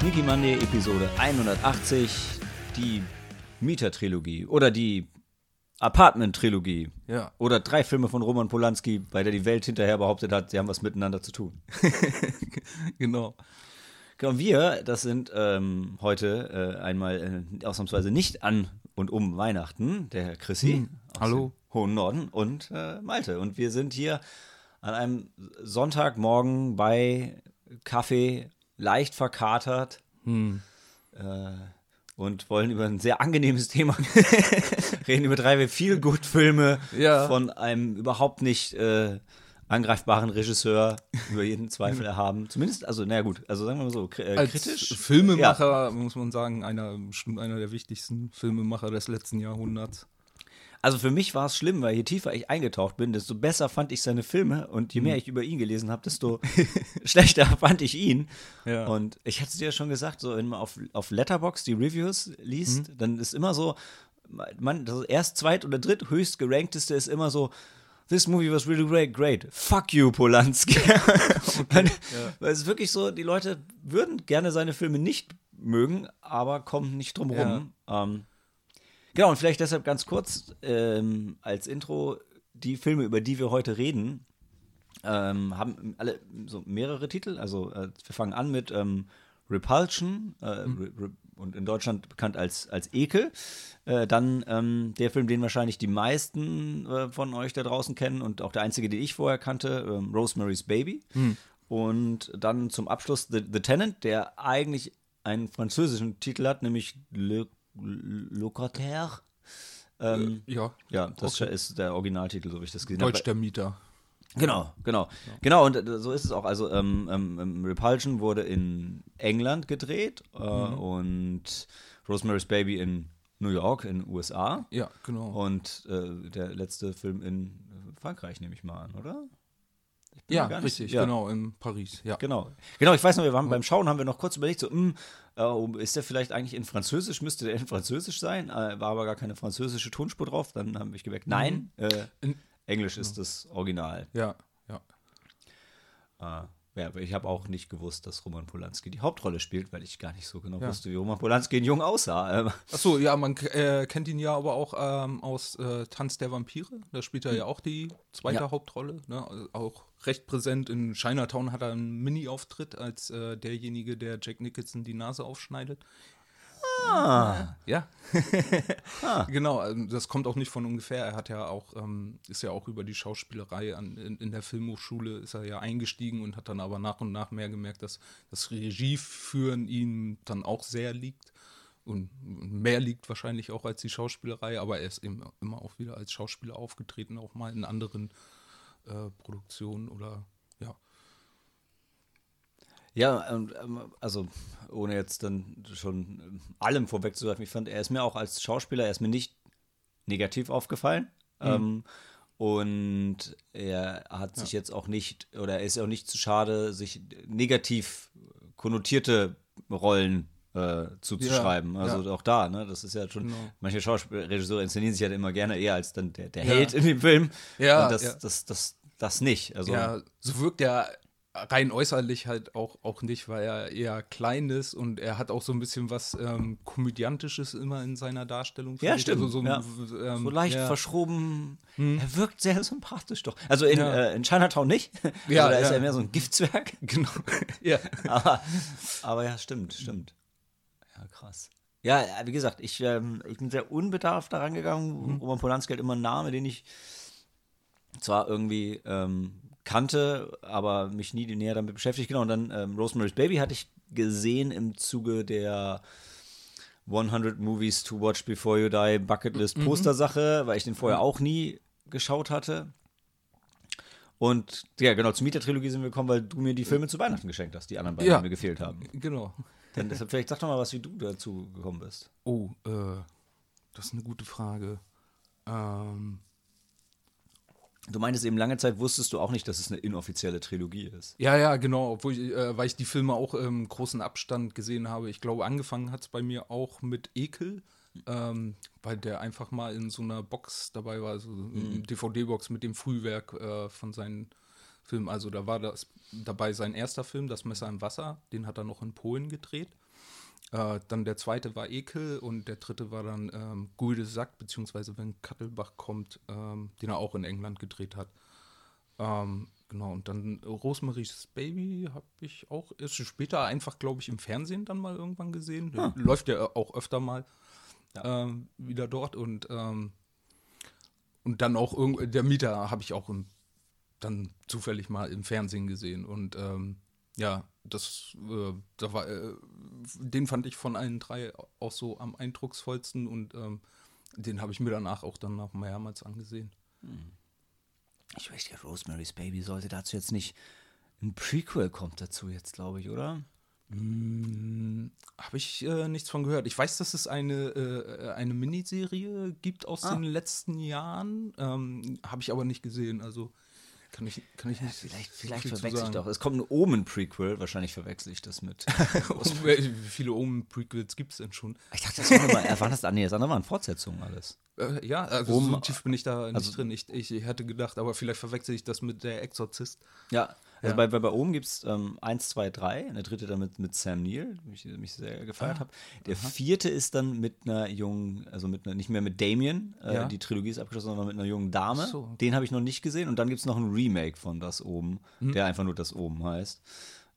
Sneaky Monday Episode 180, die Mieter-Trilogie oder die Apartment-Trilogie. Ja. Oder drei Filme von Roman Polanski, bei der die Welt hinterher behauptet hat, sie haben was miteinander zu tun. Genau. Genau, wir, das sind ähm, heute äh, einmal äh, ausnahmsweise nicht an und um Weihnachten, der Herr Chrissy aus hallo. dem hohen Norden und äh, Malte. Und wir sind hier an einem Sonntagmorgen bei Kaffee, leicht verkatert äh, und wollen über ein sehr angenehmes Thema reden, über drei Feel-Good-Filme Ja. von einem überhaupt nicht äh, angreifbaren Regisseur über jeden Zweifel erhaben. Zumindest, also, naja gut, also sagen wir mal so, äh, Als kritisch. Filmemacher muss man sagen, einer, bestimmt einer der wichtigsten Filmemacher des letzten Jahrhunderts. Also für mich war es schlimm, weil je tiefer ich eingetaucht bin, desto besser fand ich seine Filme und je mehr ich über ihn gelesen habe, desto schlechter fand ich ihn. Ja. Und ich hatte es dir ja schon gesagt, so wenn man auf, auf Letterbox die Reviews liest, dann ist immer so, man, das erst zweit oder dritt höchst gerankteste ist immer so, This movie was really great, great. Fuck you, Polanski. weil, weil es ist wirklich so, die Leute würden gerne seine Filme nicht mögen, aber kommen nicht drum rum. Ähm, Genau, und vielleicht deshalb ganz kurz ähm, als Intro, die Filme, über die wir heute reden, ähm, haben alle so mehrere Titel. Also äh, wir fangen an mit ähm, Repulsion äh, Re Re und in Deutschland bekannt als, als Ekel. Äh, dann ähm, der Film, den wahrscheinlich die meisten äh, von euch da draußen kennen und auch der einzige, den ich vorher kannte, ähm, Rosemary's Baby. Und dann zum Abschluss The, The Tenant, der eigentlich einen französischen Titel hat, nämlich Le Locataire. Ähm, Ja, ja, das Okay. ist der Originaltitel, so wie ich das gesehen Deutsch habe. der Mieter. Genau, genau. Genau, und äh, so ist es auch. Also, ähm, ähm, ähm, Repulsion wurde in England gedreht äh, und Rosemary's Baby in New York, in USA. Ja, genau. Und äh, der letzte Film in äh, Frankreich, nehme ich mal an, oder? Ja, richtig, ja. genau, in Paris. Ja. Genau. Genau, ich weiß noch, wir waren beim Schauen, haben wir noch kurz überlegt, so, hm, äh, ist der vielleicht eigentlich in Französisch? Müsste der in Französisch sein? Äh, war aber gar keine französische Tonspur drauf. Dann habe ich gemerkt, nein, äh, In- Englisch ist das Original. Ja, ja. Ja, aber ich habe auch nicht gewusst, dass Roman Polanski die Hauptrolle spielt, weil ich gar nicht so genau Ja. wusste, wie Roman Polanski in Jung aussah. Ähm, Achso, ja, man äh, kennt ihn ja aber auch ähm, aus äh, Tanz der Vampire. Da spielt er ja auch die zweite Ja. Hauptrolle. Ne? Also auch recht präsent. In Chinatown hat er einen Mini-Auftritt als äh, derjenige, der Jack Nicholson die Nase aufschneidet. Ah, Ja. Genau, ähm, das kommt auch nicht von ungefähr. Er hat ja auch, ähm, ist ja auch über die Schauspielerei an, in, in der Filmhochschule ist er ja eingestiegen und hat dann aber nach und nach mehr gemerkt, dass das Regieführen ihm dann auch sehr liegt. Und mehr liegt wahrscheinlich auch als die Schauspielerei, aber er ist eben immer auch wieder als Schauspieler aufgetreten, auch mal in anderen äh, Produktionen oder ja. ja, und, ähm, also ohne jetzt dann schon ähm, allem vorwegzugreifen, ich fand, er ist mir auch als Schauspieler, er ist mir nicht negativ aufgefallen. Ähm, und er hat sich jetzt auch nicht, oder er ist auch nicht zu schade, sich negativ konnotierte Rollen äh, zuzuschreiben. Ja, also ja. auch da, ne? Das ist ja schon, Genau. manche Schauspielregisseure inszenieren sich ja immer gerne eher als dann der, der Ja. Held in dem Film. Ja, Und das, ja. das, das, das nicht. Also, Ja, so wirkt er rein äußerlich halt auch, auch nicht, weil er eher klein ist und er hat auch so ein bisschen was ähm, Komödiantisches immer in seiner Darstellung. Ja, ich. stimmt. Also so, ja. ähm, so leicht ja. verschroben. Er wirkt sehr sympathisch doch. Also in, Ja. äh, in Chinatown nicht. Ja, also da ist ja. er mehr so ein Giftzwerg. Genau. ja. aber, aber ja, stimmt, stimmt. Ja, krass. Ja, äh, wie gesagt, ich, ähm, ich bin sehr unbedarft daran gegangen. Roman Polanski hat immer einen Namen, den ich zwar irgendwie ähm, kannte, aber mich nie näher damit beschäftigt. Genau, und dann ähm, Rosemary's Baby hatte ich gesehen im Zuge der 100 Movies to Watch Before You Die Bucketlist Poster-Sache, weil ich den vorher auch nie geschaut hatte. Und ja, genau, zur Mieter-Trilogie sind wir gekommen, weil du mir die Filme zu Weihnachten geschenkt hast, die anderen beiden, Ja. die mir gefehlt haben. Genau. Dann deshalb, vielleicht sag doch mal was, wie du dazu gekommen bist. Oh, äh, das ist eine gute Frage. Ähm, Du meintest eben lange Zeit, wusstest du auch nicht, dass es eine inoffizielle Trilogie ist. ja, ja, genau, obwohl ich, äh, weil ich die Filme auch im großen Abstand gesehen habe. Ich glaube, angefangen hat es bei mir auch mit Ekel. ähm, weil der einfach mal in so einer Box dabei war, so eine DVD-Box mit dem Frühwerk äh, von seinen Film. Also da war das dabei sein erster Film, Das Messer im Wasser. Den hat er noch in Polen gedreht. Äh, dann der zweite war Ekel und der dritte war dann ähm, Gulde Sack, beziehungsweise wenn Kattelbach kommt, ähm, den er auch in England gedreht hat. Ähm, genau, und dann Rosemaries Baby habe ich auch erst später einfach, glaube ich, im Fernsehen dann mal irgendwann gesehen. Ah. Läuft ja auch öfter mal ähm, wieder dort und, ähm, und dann auch irgend der Mieter habe ich auch im, dann zufällig mal im Fernsehen gesehen und ähm, ja, das, äh, da war, äh, den fand ich von allen drei auch so am eindrucksvollsten und ähm, den habe ich mir danach auch dann noch mehrmals angesehen. Ich möchte, Rosemary's Baby sollte dazu jetzt nicht. Ein Prequel kommt dazu jetzt, glaube ich, oder? Habe ich äh, nichts von gehört. Ich weiß, dass es eine, äh, eine Miniserie gibt aus Ah. den letzten Jahren. Ähm, Habe ich aber nicht gesehen. Also kann ich, kann ich nicht. Vielleicht, so vielleicht viel zu verwechsel ich doch. Es kommt ein Omen-Prequel. Wahrscheinlich verwechsel ich das mit. Äh, Wie viele Omen-Prequels gibt es denn schon? ich dachte, das war, mal, waren das, ah, nee, das andere waren Fortsetzungen alles. Äh, ja, also Omen- so tief bin ich da nicht also- drin. Ich, ich hätte gedacht, aber vielleicht verwechsel ich das mit der Exorzist. Ja, also Ja. bei, bei, bei Omen gibt es ähm, 1, 2, 3. Der dritte dann mit, mit Sam Neill, wie ich mich sehr gefeiert Ah, habe. Der vierte ist dann mit einer jungen, also mit einer, nicht mehr mit Damien, äh, Ja. die Trilogie ist abgeschlossen, sondern mit einer jungen Dame. So, okay. Den habe ich noch nicht gesehen. Und dann gibt es noch ein Remake von Das Omen, Hm. der einfach nur Das Omen heißt.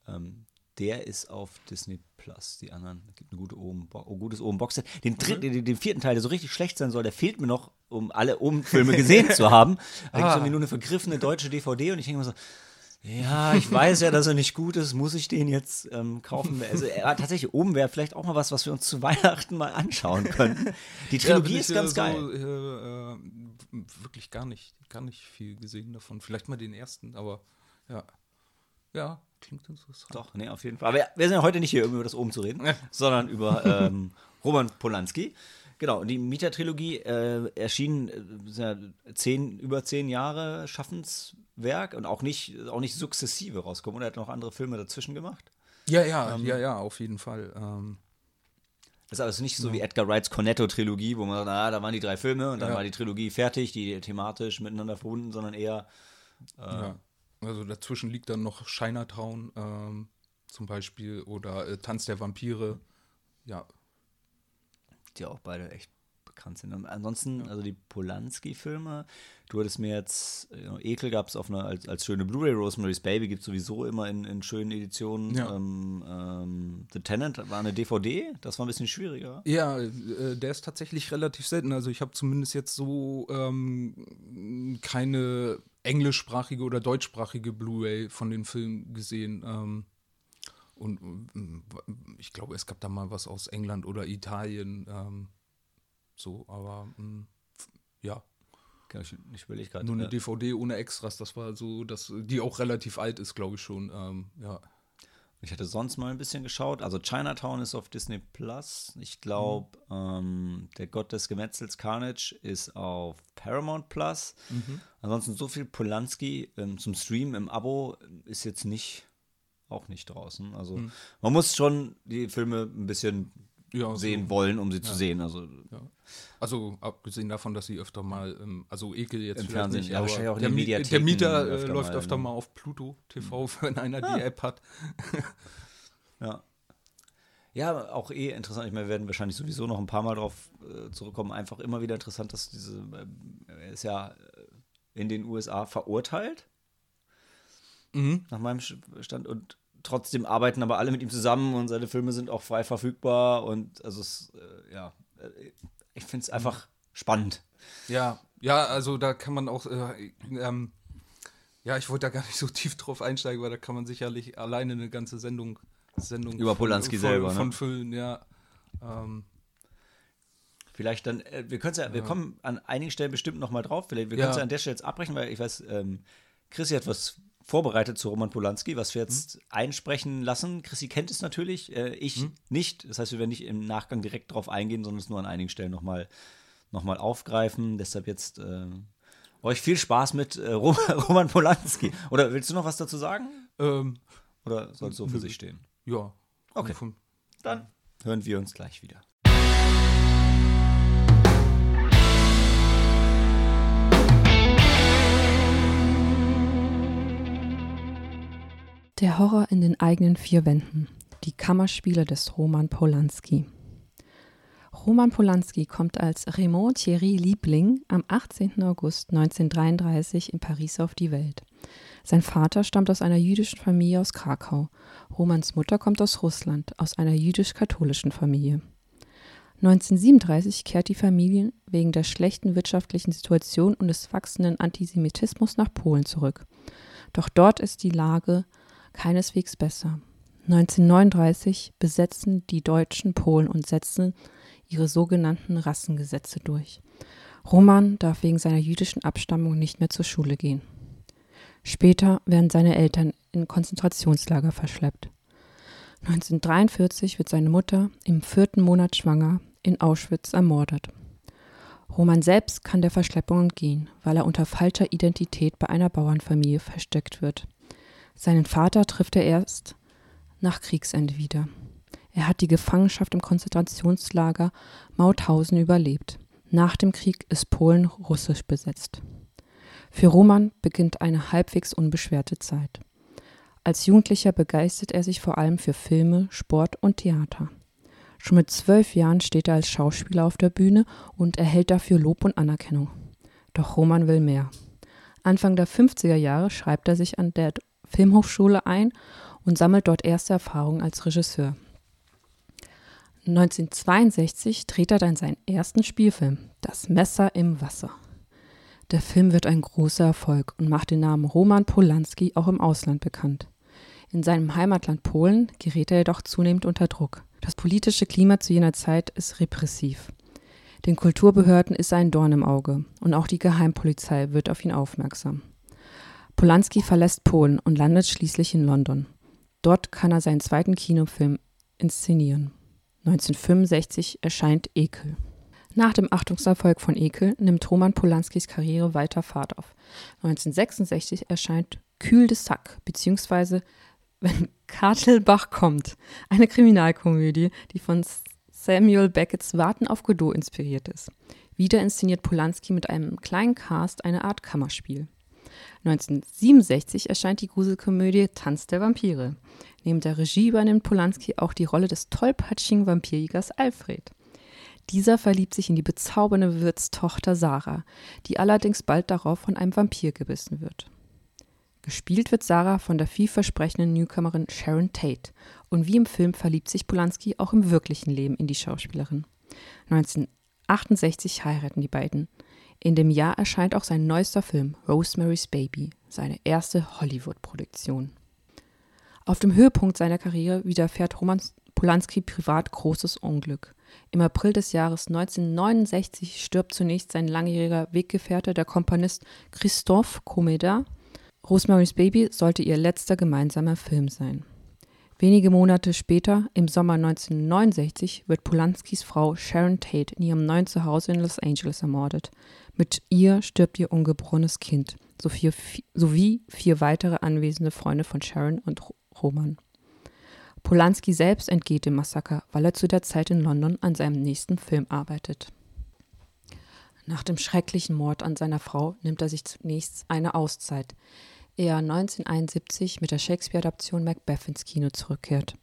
Ähm, der ist auf Disney Plus. Die anderen, es gibt ein gute oh, gutes Omen Boxset. Den, dritten, den, den vierten Teil, der so richtig schlecht sein soll, der fehlt mir noch, um alle Omen-Filme gesehen zu haben. Da gibt es Ah. irgendwie nur eine vergriffene deutsche DVD und ich denke mir so, ja, ich weiß ja, dass er nicht gut ist. Muss ich den jetzt ähm, kaufen? Also hat tatsächlich oben wäre vielleicht auch mal was, was wir uns zu Weihnachten mal anschauen könnten. Die Trilogie bin ist ganz äh, geil. So, äh, äh, wirklich gar nicht, gar nicht viel gesehen davon. Vielleicht mal den ersten, aber ja. Ja, klingt interessant. Doch, nee, auf jeden Fall. Aber wir, wir sind ja heute nicht hier, um über das Oben zu reden, Ja. sondern über ähm, Roman Polanski. Genau, und die Mieter-Trilogie äh, erschien äh, ja zehn, über zehn Jahre Schaffenswerk und auch nicht, auch nicht sukzessive rauskommen. Und er hat noch andere Filme dazwischen gemacht. Ja, ja, Ähm, ja, ja, auf jeden Fall. Ähm, Das ist also nicht so wie Edgar Wrights Cornetto-Trilogie, wo man sagt, na, da waren die drei Filme und dann Ja. war die Trilogie fertig, die thematisch miteinander verbunden, sondern eher ja. Also dazwischen liegt dann noch Chinatown ähm, zum Beispiel oder äh, Tanz der Vampire. Ja, die auch beide echt bekannt sind. Und ansonsten, also die Polanski-Filme, du hattest mir jetzt, äh, Ekel gab es auf einer, als, als schöne Blu-ray, Rosemary's Baby gibt es sowieso immer in, in schönen Editionen. Ja. Ähm, ähm, The Tenant war eine DVD, das war ein bisschen schwieriger. Ja, äh, der ist tatsächlich relativ selten. Also ich habe zumindest jetzt so ähm, keine englischsprachige oder deutschsprachige Blu-ray von den Filmen gesehen. Ähm, und ähm, ich glaube, es gab da mal was aus England oder Italien. Ähm, so, aber ähm, f- ja, ich, ich überlege gerade. nur eine äh, DVD ohne Extras. Das war so, dass die auch relativ alt ist, glaube ich schon. Ähm, ja. Ich hatte sonst mal ein bisschen geschaut. Also Chinatown ist auf Disney Plus. Ich glaube, ähm, der Gott des Gemetzels Carnage ist auf Paramount Plus. Ansonsten so viel Polanski ähm, zum Stream im Abo ist jetzt nicht auch nicht draußen. Also man muss schon die Filme ein bisschen Ja, sehen so. wollen, um sie zu sehen. Also Ja. Also abgesehen davon, dass sie öfter mal, ähm, also Ekel jetzt Im Fernsehen, nicht, ja, aber wahrscheinlich auch der, Mi- der Mieter äh, öfter läuft mal, öfter ne? mal auf Pluto TV, wenn einer die App hat. Ja. Ja, auch eh interessant. Ich meine, wir werden wahrscheinlich sowieso noch ein paar Mal drauf äh, zurückkommen. Einfach immer wieder interessant, dass diese, er ist ja äh, in den USA verurteilt, Mhm. nach meinem Stand. Und trotzdem arbeiten aber alle mit ihm zusammen und seine Filme sind auch frei verfügbar. Und also es, äh, ja, äh, ich finde es einfach spannend. Ja, ja, also da kann man auch, äh, ähm, ja, ich wollte da gar nicht so tief drauf einsteigen, weil da kann man sicherlich alleine eine ganze Sendung, Sendung Über Polanski selber, ne? von füllen, ja. Ähm, Vielleicht dann, äh, wir können es ja, wir kommen an einigen Stellen bestimmt noch mal drauf. Vielleicht, wir Ja. können es ja an der Stelle jetzt abbrechen, weil ich weiß, ähm, Chrissy hat was vorbereitet zu Roman Polanski, was wir jetzt einsprechen lassen. Chrissy kennt es natürlich, äh, ich nicht. Das heißt, wir werden nicht im Nachgang direkt drauf eingehen, sondern es nur an einigen Stellen noch mal, noch mal aufgreifen. Deshalb jetzt äh, euch viel Spaß mit äh, Ro- Roman Polanski. Oder willst du noch was dazu sagen? ähm, Oder soll es so für sich stehen? ja. Okay. Dann hören wir uns gleich wieder. Der Horror in den eigenen vier Wänden. Die Kammerspiele des Roman Polanski. Roman Polanski kommt als Raymond Thierry Liebling am 18. August 1933 in Paris auf die Welt. Sein Vater stammt aus einer jüdischen Familie aus Krakau. Romans Mutter kommt aus Russland, aus einer jüdisch-katholischen Familie. 1937 kehrt die Familie wegen der schlechten wirtschaftlichen Situation und des wachsenden Antisemitismus nach Polen zurück. Doch dort ist die Lage keineswegs besser. 1939 besetzen die Deutschen Polen und setzen ihre sogenannten Rassengesetze durch. Roman darf wegen seiner jüdischen Abstammung nicht mehr zur Schule gehen. Später werden seine Eltern in Konzentrationslager verschleppt. 1943 wird seine Mutter im vierten Monat schwanger in Auschwitz ermordet. Roman selbst kann der Verschleppung entgehen, weil er unter falscher Identität bei einer Bauernfamilie versteckt wird. Seinen Vater trifft er erst nach Kriegsende wieder. Er hat die Gefangenschaft im Konzentrationslager Mauthausen überlebt. Nach dem Krieg ist Polen russisch besetzt. Für Roman beginnt eine halbwegs unbeschwerte Zeit. Als Jugendlicher begeistert er sich vor allem für Filme, Sport und Theater. Schon mit zwölf Jahren steht er als Schauspieler auf der Bühne und erhält dafür Lob und Anerkennung. Doch Roman will mehr. Anfang der 50er Jahre schreibt er sich an der Filmhochschule ein und sammelt dort erste Erfahrungen als Regisseur. 1962 dreht er dann seinen ersten Spielfilm, Das Messer im Wasser. Der Film wird ein großer Erfolg und macht den Namen Roman Polanski auch im Ausland bekannt. In seinem Heimatland Polen gerät er jedoch zunehmend unter Druck. Das politische Klima zu jener Zeit ist repressiv. Den Kulturbehörden ist ein Dorn im Auge und auch die Geheimpolizei wird auf ihn aufmerksam. Polanski verlässt Polen und landet schließlich in London. Dort kann er seinen zweiten Kinofilm inszenieren. 1965 erscheint Ekel. Nach dem Achtungserfolg von Ekel nimmt Roman Polanskis Karriere weiter Fahrt auf. 1966 erscheint Kühl de Sack, beziehungsweise Wenn Kartelbach kommt, eine Kriminalkomödie, die von Samuel Beckett's Warten auf Godot inspiriert ist. Wieder inszeniert Polanski mit einem kleinen Cast eine Art Kammerspiel. 1967 erscheint die Gruselkomödie Tanz der Vampire. Neben der Regie übernimmt Polanski auch die Rolle des tollpatschigen Vampirjägers Alfred. Dieser verliebt sich in die bezaubernde Wirtstochter Sarah, die allerdings bald darauf von einem Vampir gebissen wird. Gespielt wird Sarah von der vielversprechenden Newcomerin Sharon Tate und wie im Film verliebt sich Polanski auch im wirklichen Leben in die Schauspielerin. 1968 heiraten die beiden. In dem Jahr erscheint auch sein neuester Film Rosemary's Baby, seine erste Hollywood-Produktion. Auf dem Höhepunkt seiner Karriere widerfährt Roman Polanski privat großes Unglück. Im April des Jahres 1969 stirbt zunächst sein langjähriger Weggefährte, der Komponist Christophe Comeda. Rosemary's Baby sollte ihr letzter gemeinsamer Film sein. Wenige Monate später, im Sommer 1969, wird Polanskis Frau Sharon Tate in ihrem neuen Zuhause in Los Angeles ermordet. Mit ihr stirbt ihr ungeborenes Kind sowie vier weitere anwesende Freunde von Sharon und Roman. Polanski selbst entgeht dem Massaker, weil er zu der Zeit in London an seinem nächsten Film arbeitet. Nach dem schrecklichen Mord an seiner Frau nimmt er sich zunächst eine Auszeit, er 1971 mit der Shakespeare-Adaption Macbeth ins Kino zurückkehrt.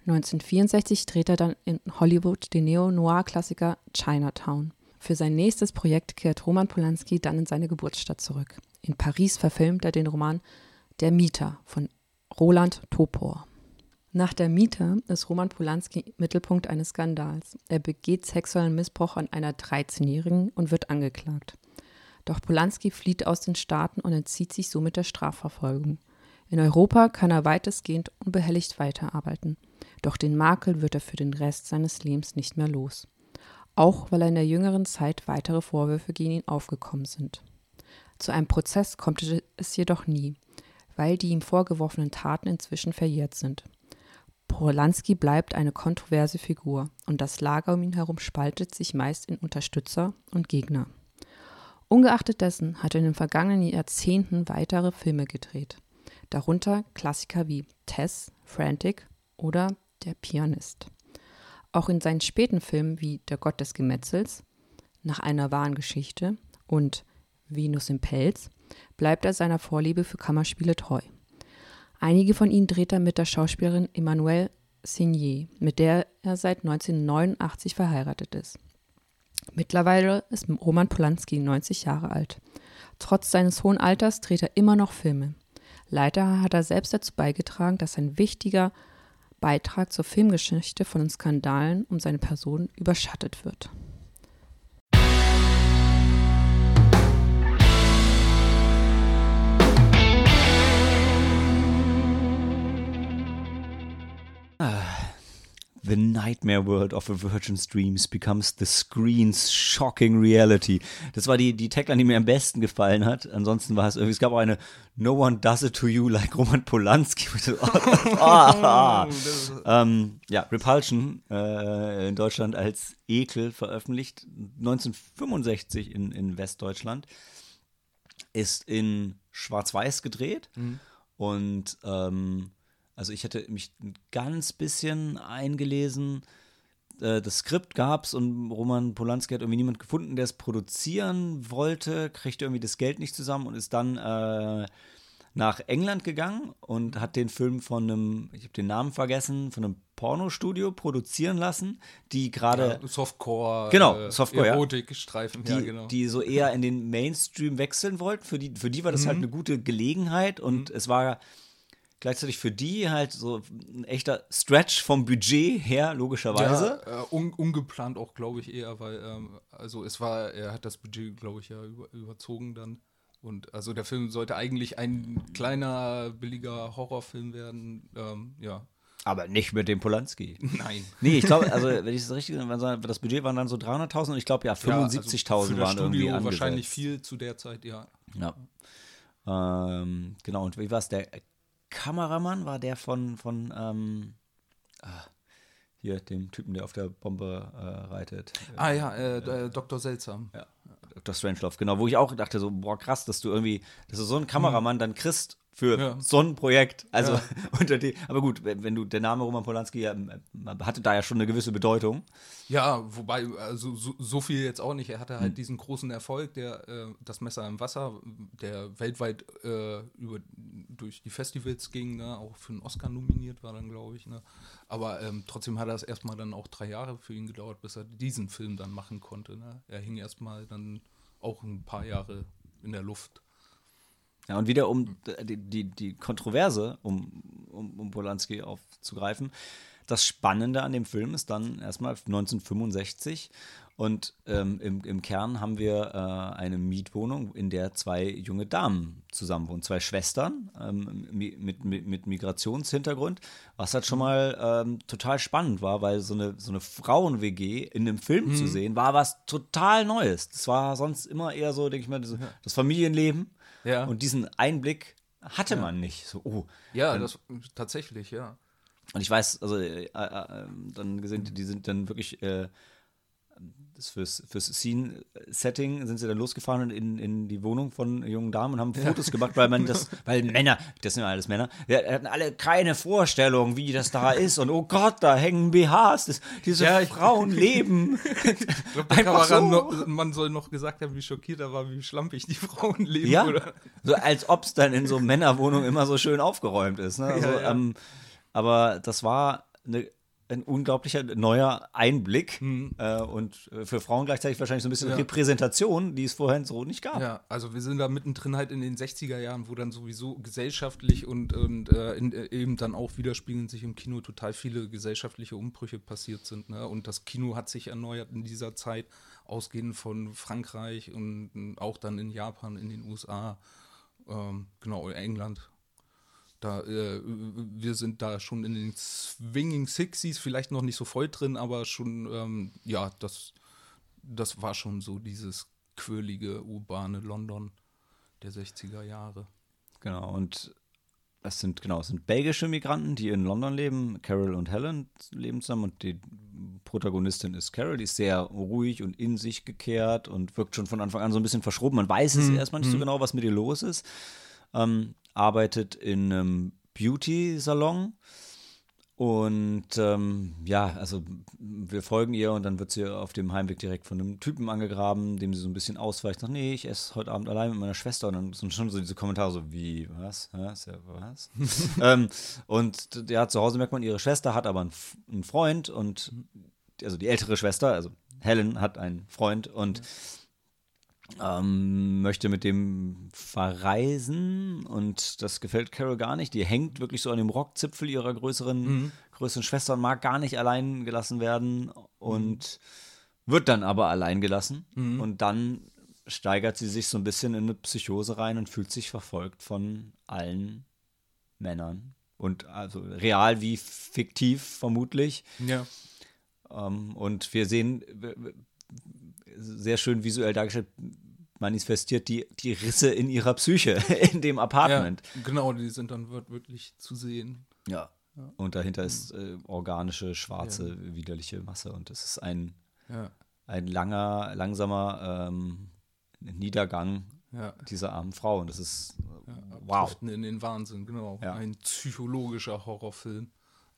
1964 dreht er dann in Hollywood den Neo-Noir-Klassiker Chinatown. Für sein nächstes Projekt kehrt Roman Polanski dann in seine Geburtsstadt zurück. In Paris verfilmt er den Roman Der Mieter von Roland Topor. Nach der Mieter ist Roman Polanski Mittelpunkt eines Skandals. Er begeht sexuellen Missbrauch an einer 13-Jährigen und wird angeklagt. Doch Polanski flieht aus den Staaten und entzieht sich somit der Strafverfolgung. In Europa kann er weitestgehend unbehelligt weiterarbeiten. Doch den Makel wird er für den Rest seines Lebens nicht mehr los. Auch weil er in der jüngeren Zeit weitere Vorwürfe gegen ihn aufgekommen sind. Zu einem Prozess kommt es jedoch nie weil die ihm vorgeworfenen Taten inzwischen verjährt sind. Polanski bleibt eine kontroverse Figur und das Lager um ihn herum spaltet sich meist in Unterstützer und Gegner. Ungeachtet dessen hat er in den vergangenen Jahrzehnten weitere Filme gedreht, darunter Klassiker wie Tess, Frantic oder Der Pianist. Auch in seinen späten Filmen wie Der Gott des Gemetzels, Nach einer wahren Geschichte und Venus im Pelz bleibt er seiner Vorliebe für Kammerspiele treu. Einige von ihnen dreht er mit der Schauspielerin Emmanuelle Signier, mit der er seit 1989 verheiratet ist. Mittlerweile ist Roman Polanski 90 Jahre alt. Trotz seines hohen Alters dreht er immer noch Filme. Leider hat er selbst dazu beigetragen, dass ein wichtiger Beitrag zur Filmgeschichte von den Skandalen um seine Person überschattet wird. The nightmare world of a virgin's dreams becomes the screen's shocking reality. Das war die, die Tagline, die mir am besten gefallen hat. Ansonsten war es irgendwie, es gab auch eine No one does it to you like Roman Polanski. ah, ähm, ja, Repulsion äh, in Deutschland als Ekel veröffentlicht. 1965 in, in Westdeutschland. Ist in Schwarz-Weiß gedreht. Mhm. Und ähm, also ich hätte mich ein ganz bisschen eingelesen. Äh, das Skript gab es und Roman Polanski hat irgendwie niemand gefunden, der es produzieren wollte, kriegte irgendwie das Geld nicht zusammen und ist dann äh, nach England gegangen und hat den Film von einem, ich habe den Namen vergessen, von einem Pornostudio produzieren lassen, die gerade ja, Softcore, genau, äh, Softcore, Erotik-Streifen, die, ja, genau. die so eher in den Mainstream wechseln wollten. Für die, für die war das halt mhm. halt eine gute Gelegenheit und mhm. es war gleichzeitig für die halt so ein echter Stretch vom Budget her, logischerweise. Ja, äh, un ungeplant auch, glaube ich, eher, weil, ähm, also es war, er hat das Budget, glaube ich, ja über, überzogen dann. Und also der Film sollte eigentlich ein kleiner, billiger Horrorfilm werden, ähm, ja. Aber nicht mit dem Polanski. Nein. Nee, ich glaube, also wenn ich es richtig das Budget waren dann so 300.000 und ich glaube ja 75.000 ja, also waren Studio irgendwie angesetzt. wahrscheinlich viel zu der Zeit, ja. Ja. Ähm, genau, und wie war es? Der Kameramann war der von, von ähm, ah, hier, dem Typen, der auf der Bombe äh, reitet. Ah ja, äh, äh, Dr. Seltsam. Ja, Dr. Strangelove, genau, wo ich auch dachte, so, boah, krass, dass du irgendwie, dass du so einen Kameramann dann kriegst für ja. so ein Projekt. Also ja. unter die, aber gut, wenn, du der Name Roman Polanski ja, hatte da ja schon eine gewisse Bedeutung. Ja, wobei also so, so viel jetzt auch nicht. Er hatte halt hm. diesen großen Erfolg, der äh, das Messer im Wasser, der weltweit äh, über durch die Festivals ging, ne? auch für einen Oscar nominiert war dann, glaube ich. Ne? Aber ähm, trotzdem hat das erstmal dann auch drei Jahre für ihn gedauert, bis er diesen Film dann machen konnte. Ne? Er hing erstmal dann auch ein paar Jahre in der Luft. Ja, und wieder um die, die, die Kontroverse um, um, um Polanski aufzugreifen. Das Spannende an dem Film ist dann erstmal 1965 und ähm, im, im Kern haben wir äh, eine Mietwohnung, in der zwei junge Damen zusammen wohnen, zwei Schwestern ähm, mit, mit, mit Migrationshintergrund, was halt schon mal ähm, total spannend war, weil so eine, so eine Frauen-WG in einem Film mhm. zu sehen, war was total Neues. Das war sonst immer eher so, denke ich mal, das Familienleben ja. Und diesen Einblick hatte ja. man nicht. So, oh. Ja, und, das tatsächlich, ja. Und ich weiß, also äh, äh, dann gesehen, die sind dann wirklich äh, das fürs, fürs Scene-Setting sind sie dann losgefahren in, in die Wohnung von jungen Damen und haben Fotos ja. gemacht, weil man das, weil Männer, das sind ja alles Männer, die hatten alle keine Vorstellung, wie das da ist und oh Gott, da hängen BHs, das, diese ja, Frauen leben. ich glaube, der Kameramann so. man soll noch gesagt haben, wie schockiert er war, wie schlampig die Frauen leben. Ja, oder? so als ob es dann in so Männerwohnungen immer so schön aufgeräumt ist. Ne? Also, ja, ähm, aber das war eine ein unglaublicher neuer Einblick mhm. äh, und äh, für Frauen gleichzeitig wahrscheinlich so ein bisschen ja. Repräsentation, die es vorher so nicht gab. Ja, also wir sind da mittendrin halt in den 60er Jahren, wo dann sowieso gesellschaftlich und, und äh, in, äh, eben dann auch widerspiegeln sich im Kino total viele gesellschaftliche Umbrüche passiert sind. Ne? Und das Kino hat sich erneuert in dieser Zeit, ausgehend von Frankreich und auch dann in Japan, in den USA, ähm, genau, England da, äh, wir sind da schon in den Swinging Sixties, vielleicht noch nicht so voll drin, aber schon, ähm, ja, das, das war schon so dieses quirlige, urbane London der 60er Jahre. Genau, und es sind, genau, es sind belgische Migranten, die in London leben. Carol und Helen leben zusammen und die Protagonistin ist Carol, die ist sehr ruhig und in sich gekehrt und wirkt schon von Anfang an so ein bisschen verschroben. Man weiß es hm. erstmal nicht so hm. genau, was mit ihr los ist. Ähm, arbeitet in einem Beauty-Salon Und ähm, ja, also wir folgen ihr und dann wird sie auf dem Heimweg direkt von einem Typen angegraben, dem sie so ein bisschen ausweicht. Sagt, nee, ich esse heute Abend allein mit meiner Schwester. Und dann sind schon so diese Kommentare so, wie, was, was, ja, was? ähm, und ja, zu Hause merkt man, ihre Schwester hat aber einen, einen Freund und, also die ältere Schwester, also Helen hat einen Freund und ähm, möchte mit dem verreisen und das gefällt Carol gar nicht. Die hängt wirklich so an dem Rockzipfel ihrer größeren, mhm. größeren Schwester und mag gar nicht allein gelassen werden und mhm. wird dann aber allein gelassen. Mhm. Und dann steigert sie sich so ein bisschen in eine Psychose rein und fühlt sich verfolgt von allen Männern. Und also real wie fiktiv vermutlich. Ja. Ähm, und wir sehen sehr schön visuell dargestellt, manifestiert die, die Risse in ihrer Psyche, in dem Apartment. Ja, genau, die sind dann wirklich zu sehen. Ja. ja. Und dahinter ist äh, organische, schwarze, ja. widerliche Masse. Und es ist ein, ein langer, langsamer ähm, Niedergang dieser armen Frau. Und das ist wow. In den Wahnsinn, genau. Ein psychologischer Horrorfilm.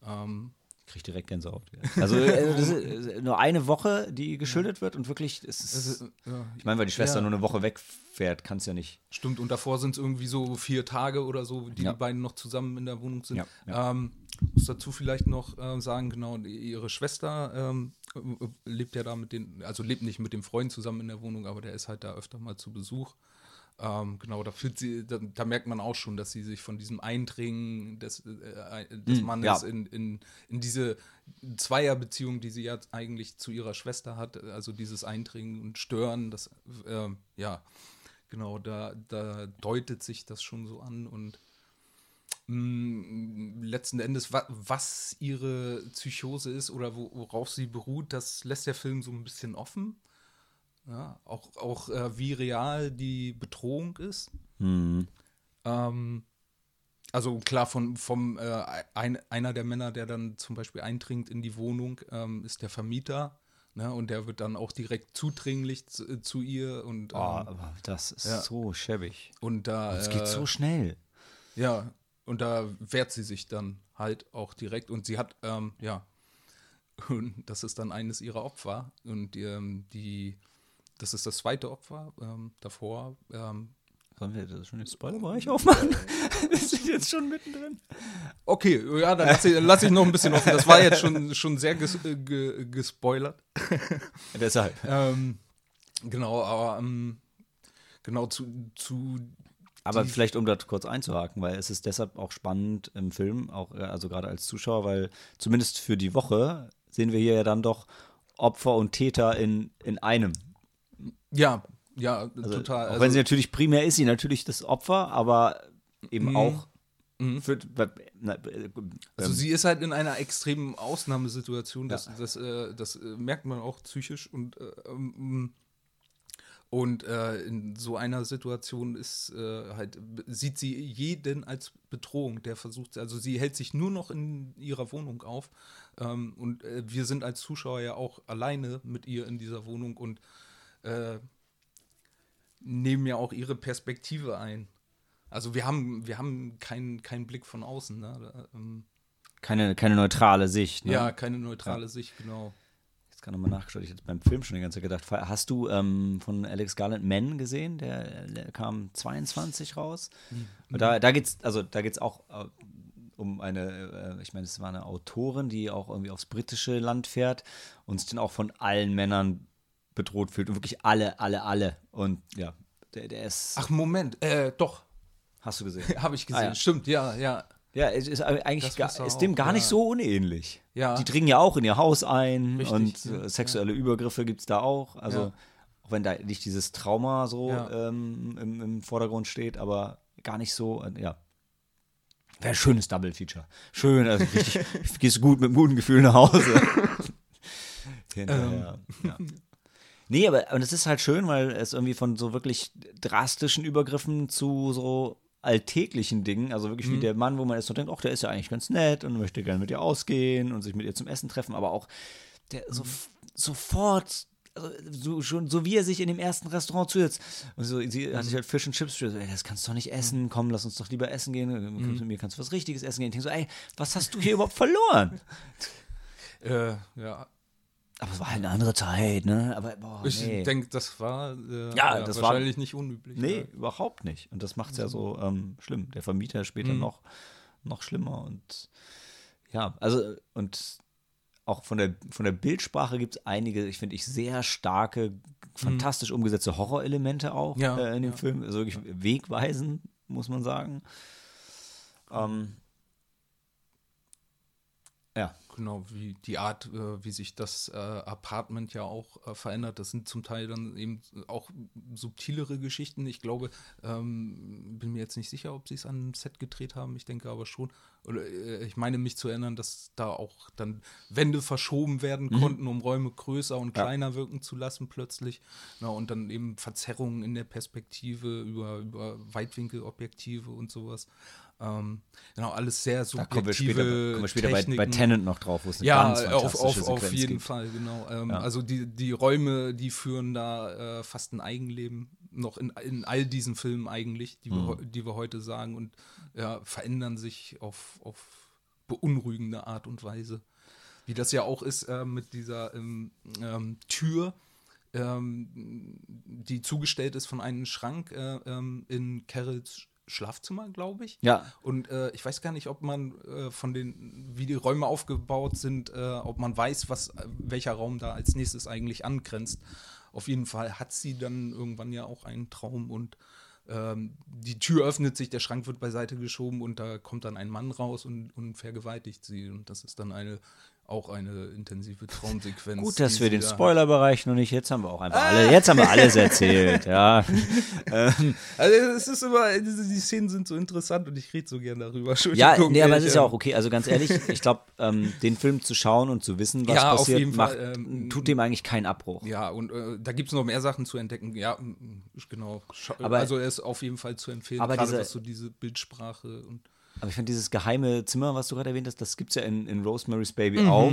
Ähm, kriege direkt Gänsehaut. Also äh, das ist äh, nur eine Woche, die geschildert wird und wirklich, es ist, ja. ich meine, weil die Schwester ja. nur eine Woche wegfährt, kann es ja nicht. Stimmt, und davor sind es irgendwie so vier Tage oder so, die ja. die beiden noch zusammen in der Wohnung sind. Ja. Ähm, muss dazu vielleicht noch äh, sagen, genau, ihre Schwester ähm, äh, lebt ja da mit den, also lebt nicht mit dem Freund zusammen in der Wohnung, aber der ist halt da öfter mal zu Besuch. Ähm, genau, da, fühlt sie, da, da, merkt man auch schon, dass sie sich von diesem Eindringen des, äh, des mm, Mannes ja. in, in, in diese Zweierbeziehung, die sie ja eigentlich zu ihrer Schwester hat, also dieses Eindringen und Stören, das, äh, ja, genau, da, da deutet sich das schon so an und mh, mm, letzten Endes, wa was ihre Psychose ist oder worauf sie beruht, das lässt der Film so ein bisschen offen. Ja, auch auch äh, wie real die Bedrohung ist. Mhm. Ähm, also klar, von, vom äh, ein, einer der Männer, der dann zum Beispiel eindringt in die Wohnung, ähm, ist der Vermieter. Ne? Und der wird dann auch direkt zudringlich zu, äh, zu ihr. Und, oh, aber das ist ja. so schäbig. Und da. Es geht so äh, schnell. Ja, und da wehrt sie sich dann halt auch direkt. Und sie hat, ähm, ja, und das ist dann eines ihrer Opfer. Und ähm, die das ist das zweite Opfer. Ähm, davor. Ähm, Sollen wir das schon den Spoilerbereich aufmachen? wir sind jetzt schon mittendrin. Okay, ja, dann lasse ich, lass ich noch ein bisschen offen. Das war jetzt schon, schon sehr ges, äh, ge, gespoilert. Deshalb. Ähm, genau, aber ähm, genau zu, zu aber vielleicht, um das kurz einzuhaken, weil es ist deshalb auch spannend im Film, auch äh, also gerade als Zuschauer, weil zumindest für die Woche sehen wir hier ja dann doch Opfer und Täter in, in einem. Ja, ja, also, total. Auch also, wenn sie natürlich primär ist sie natürlich das Opfer, aber eben mhm. auch mhm. für, na, äh, also sie ist halt in einer extremen Ausnahmesituation, das, ja. das, äh, das äh, merkt man auch psychisch und äh, ähm, und äh, in so einer Situation ist äh, halt, sieht sie jeden als Bedrohung, der versucht, also sie hält sich nur noch in ihrer Wohnung auf. Ähm, und wir sind als Zuschauer ja auch alleine mit ihr in dieser Wohnung und äh, nehmen ja auch ihre Perspektive ein. Also wir haben, wir haben keinen kein Blick von außen. Ne? Ähm, keine, keine neutrale Sicht. Ne? Ja, keine neutrale ja. Sicht, genau. Jetzt kann nochmal nachgeschaut. Ich hatte beim Film schon die ganze Zeit gedacht. Hast du ähm, von Alex Garland Men gesehen? Der, der kam 22 raus. Mhm. Da, da geht's, also da geht's auch äh, um eine, äh, ich meine, es war eine Autorin, die auch irgendwie aufs britische Land fährt und sich dann auch von allen Männern bedroht fühlt und wirklich alle, alle, alle. Und ja, der, der ist. Ach, Moment, äh, doch. Hast du gesehen? Habe ich gesehen, ah, ja. stimmt, ja, ja. Ja, es ist eigentlich gar, ist dem gar ja. nicht so unähnlich. Ja. Die dringen ja auch in ihr Haus ein Richtig, und ja. sexuelle Übergriffe gibt es da auch. Also, auch wenn da nicht dieses Trauma so ähm, im, im, Vordergrund steht, aber gar nicht so, äh, ja. Wäre ein schönes Double-Feature. Schön, also richtig, gehst gut mit guten Gefühl nach Hause. Hinterher, ähm. ja. Nee, aber und es ist halt schön, weil es irgendwie von so wirklich drastischen Übergriffen zu so alltäglichen Dingen, also wirklich mhm. wie der Mann, wo man jetzt so denkt, ach, der ist ja eigentlich ganz nett und möchte gerne mit ihr ausgehen und sich mit ihr zum Essen treffen, aber auch der so, sofort also, so, schon, so wie er sich in dem ersten Restaurant zusetzt. Und so, sie hat sich halt Fisch und Chips. So, ey, das kannst du doch nicht essen. Komm, lass uns doch lieber essen gehen. Mhm. Mit mir kannst du was Richtiges essen gehen. Ich denke so, ey, was hast du hier überhaupt verloren? Äh, ja. Aber es war halt eine andere Zeit, ne? Aber boah, Ich nee. denke, das war äh, Ja, das war- wahrscheinlich nicht unüblich. Nee, Ja. überhaupt nicht. Und das macht es ja so ähm, schlimm. Der Vermieter später Mhm. noch, noch schlimmer. Und ja, also und auch von der, von der Bildsprache gibt es einige, ich finde ich, sehr starke, fantastisch umgesetzte Horrorelemente auch Ja, äh, in dem ja. Film. Also wirklich wegweisend, muss man sagen. Ähm, ja, Genau, wie die Art, äh, wie sich das äh, Apartment ja auch äh, verändert. Das sind zum Teil dann eben auch subtilere Geschichten. Ich glaube, ähm, bin mir jetzt nicht sicher, ob sie es an einem Set gedreht haben. Ich denke aber schon. Oder äh, ich meine mich zu erinnern, dass da auch dann Wände verschoben werden konnten, um Räume größer und Ja. kleiner wirken zu lassen plötzlich. Na, und dann eben Verzerrungen in der Perspektive über, über Weitwinkelobjektive und sowas. Ähm, genau, alles sehr da subjektive kommen wir später, kommen wir später bei, bei. Tenant noch drauf, wo es eine Ja, ganz auf, fantastische auf, auf Sequenz jeden gibt. Fall, genau. Ähm, Ja. Also die, die Räume, die führen da äh, fast ein Eigenleben, noch in, in all diesen Filmen eigentlich, die, Mhm. wir, die wir heute sagen und ja, verändern sich auf, auf beunruhigende Art und Weise. Wie das ja auch ist äh, mit dieser ähm, ähm, Tür, ähm, die zugestellt ist von einem Schrank äh, ähm, in Carols Schlafzimmer, glaube ich. Ja, Und äh, ich weiß gar nicht, ob man äh, von den, wie die Räume aufgebaut sind, äh, ob man weiß, was, äh, welcher Raum da als nächstes eigentlich angrenzt. Auf jeden Fall hat sie dann irgendwann ja auch einen Traum und ähm, die Tür öffnet sich, der Schrank wird beiseite geschoben und da kommt dann ein Mann raus und, und vergewaltigt sie. Und das ist dann eine auch eine intensive Traumsequenz. Gut, dass wir den. Spoilerbereich noch nicht. Jetzt haben wir auch einfach alle. Jetzt haben wir alles erzählt. Ja, ähm, Also es ist immer, die Szenen sind so interessant und ich rede so gern darüber. ja, nee, aber es ist ja auch okay. Also ganz ehrlich, ich glaube, ähm, den Film zu schauen und zu wissen, was Ja, passiert, macht, Fall, ähm, tut dem eigentlich keinen Abbruch. Ja, und äh, da gibt es noch mehr Sachen zu entdecken. Ja, genau. Scha Aber- also er ist auf jeden Fall zu empfehlen, Aber gerade diese- was so diese Bildsprache und Aber ich finde dieses geheime Zimmer, was du gerade erwähnt hast, das gibt es ja in, in Rosemary's Baby Mhm. auch.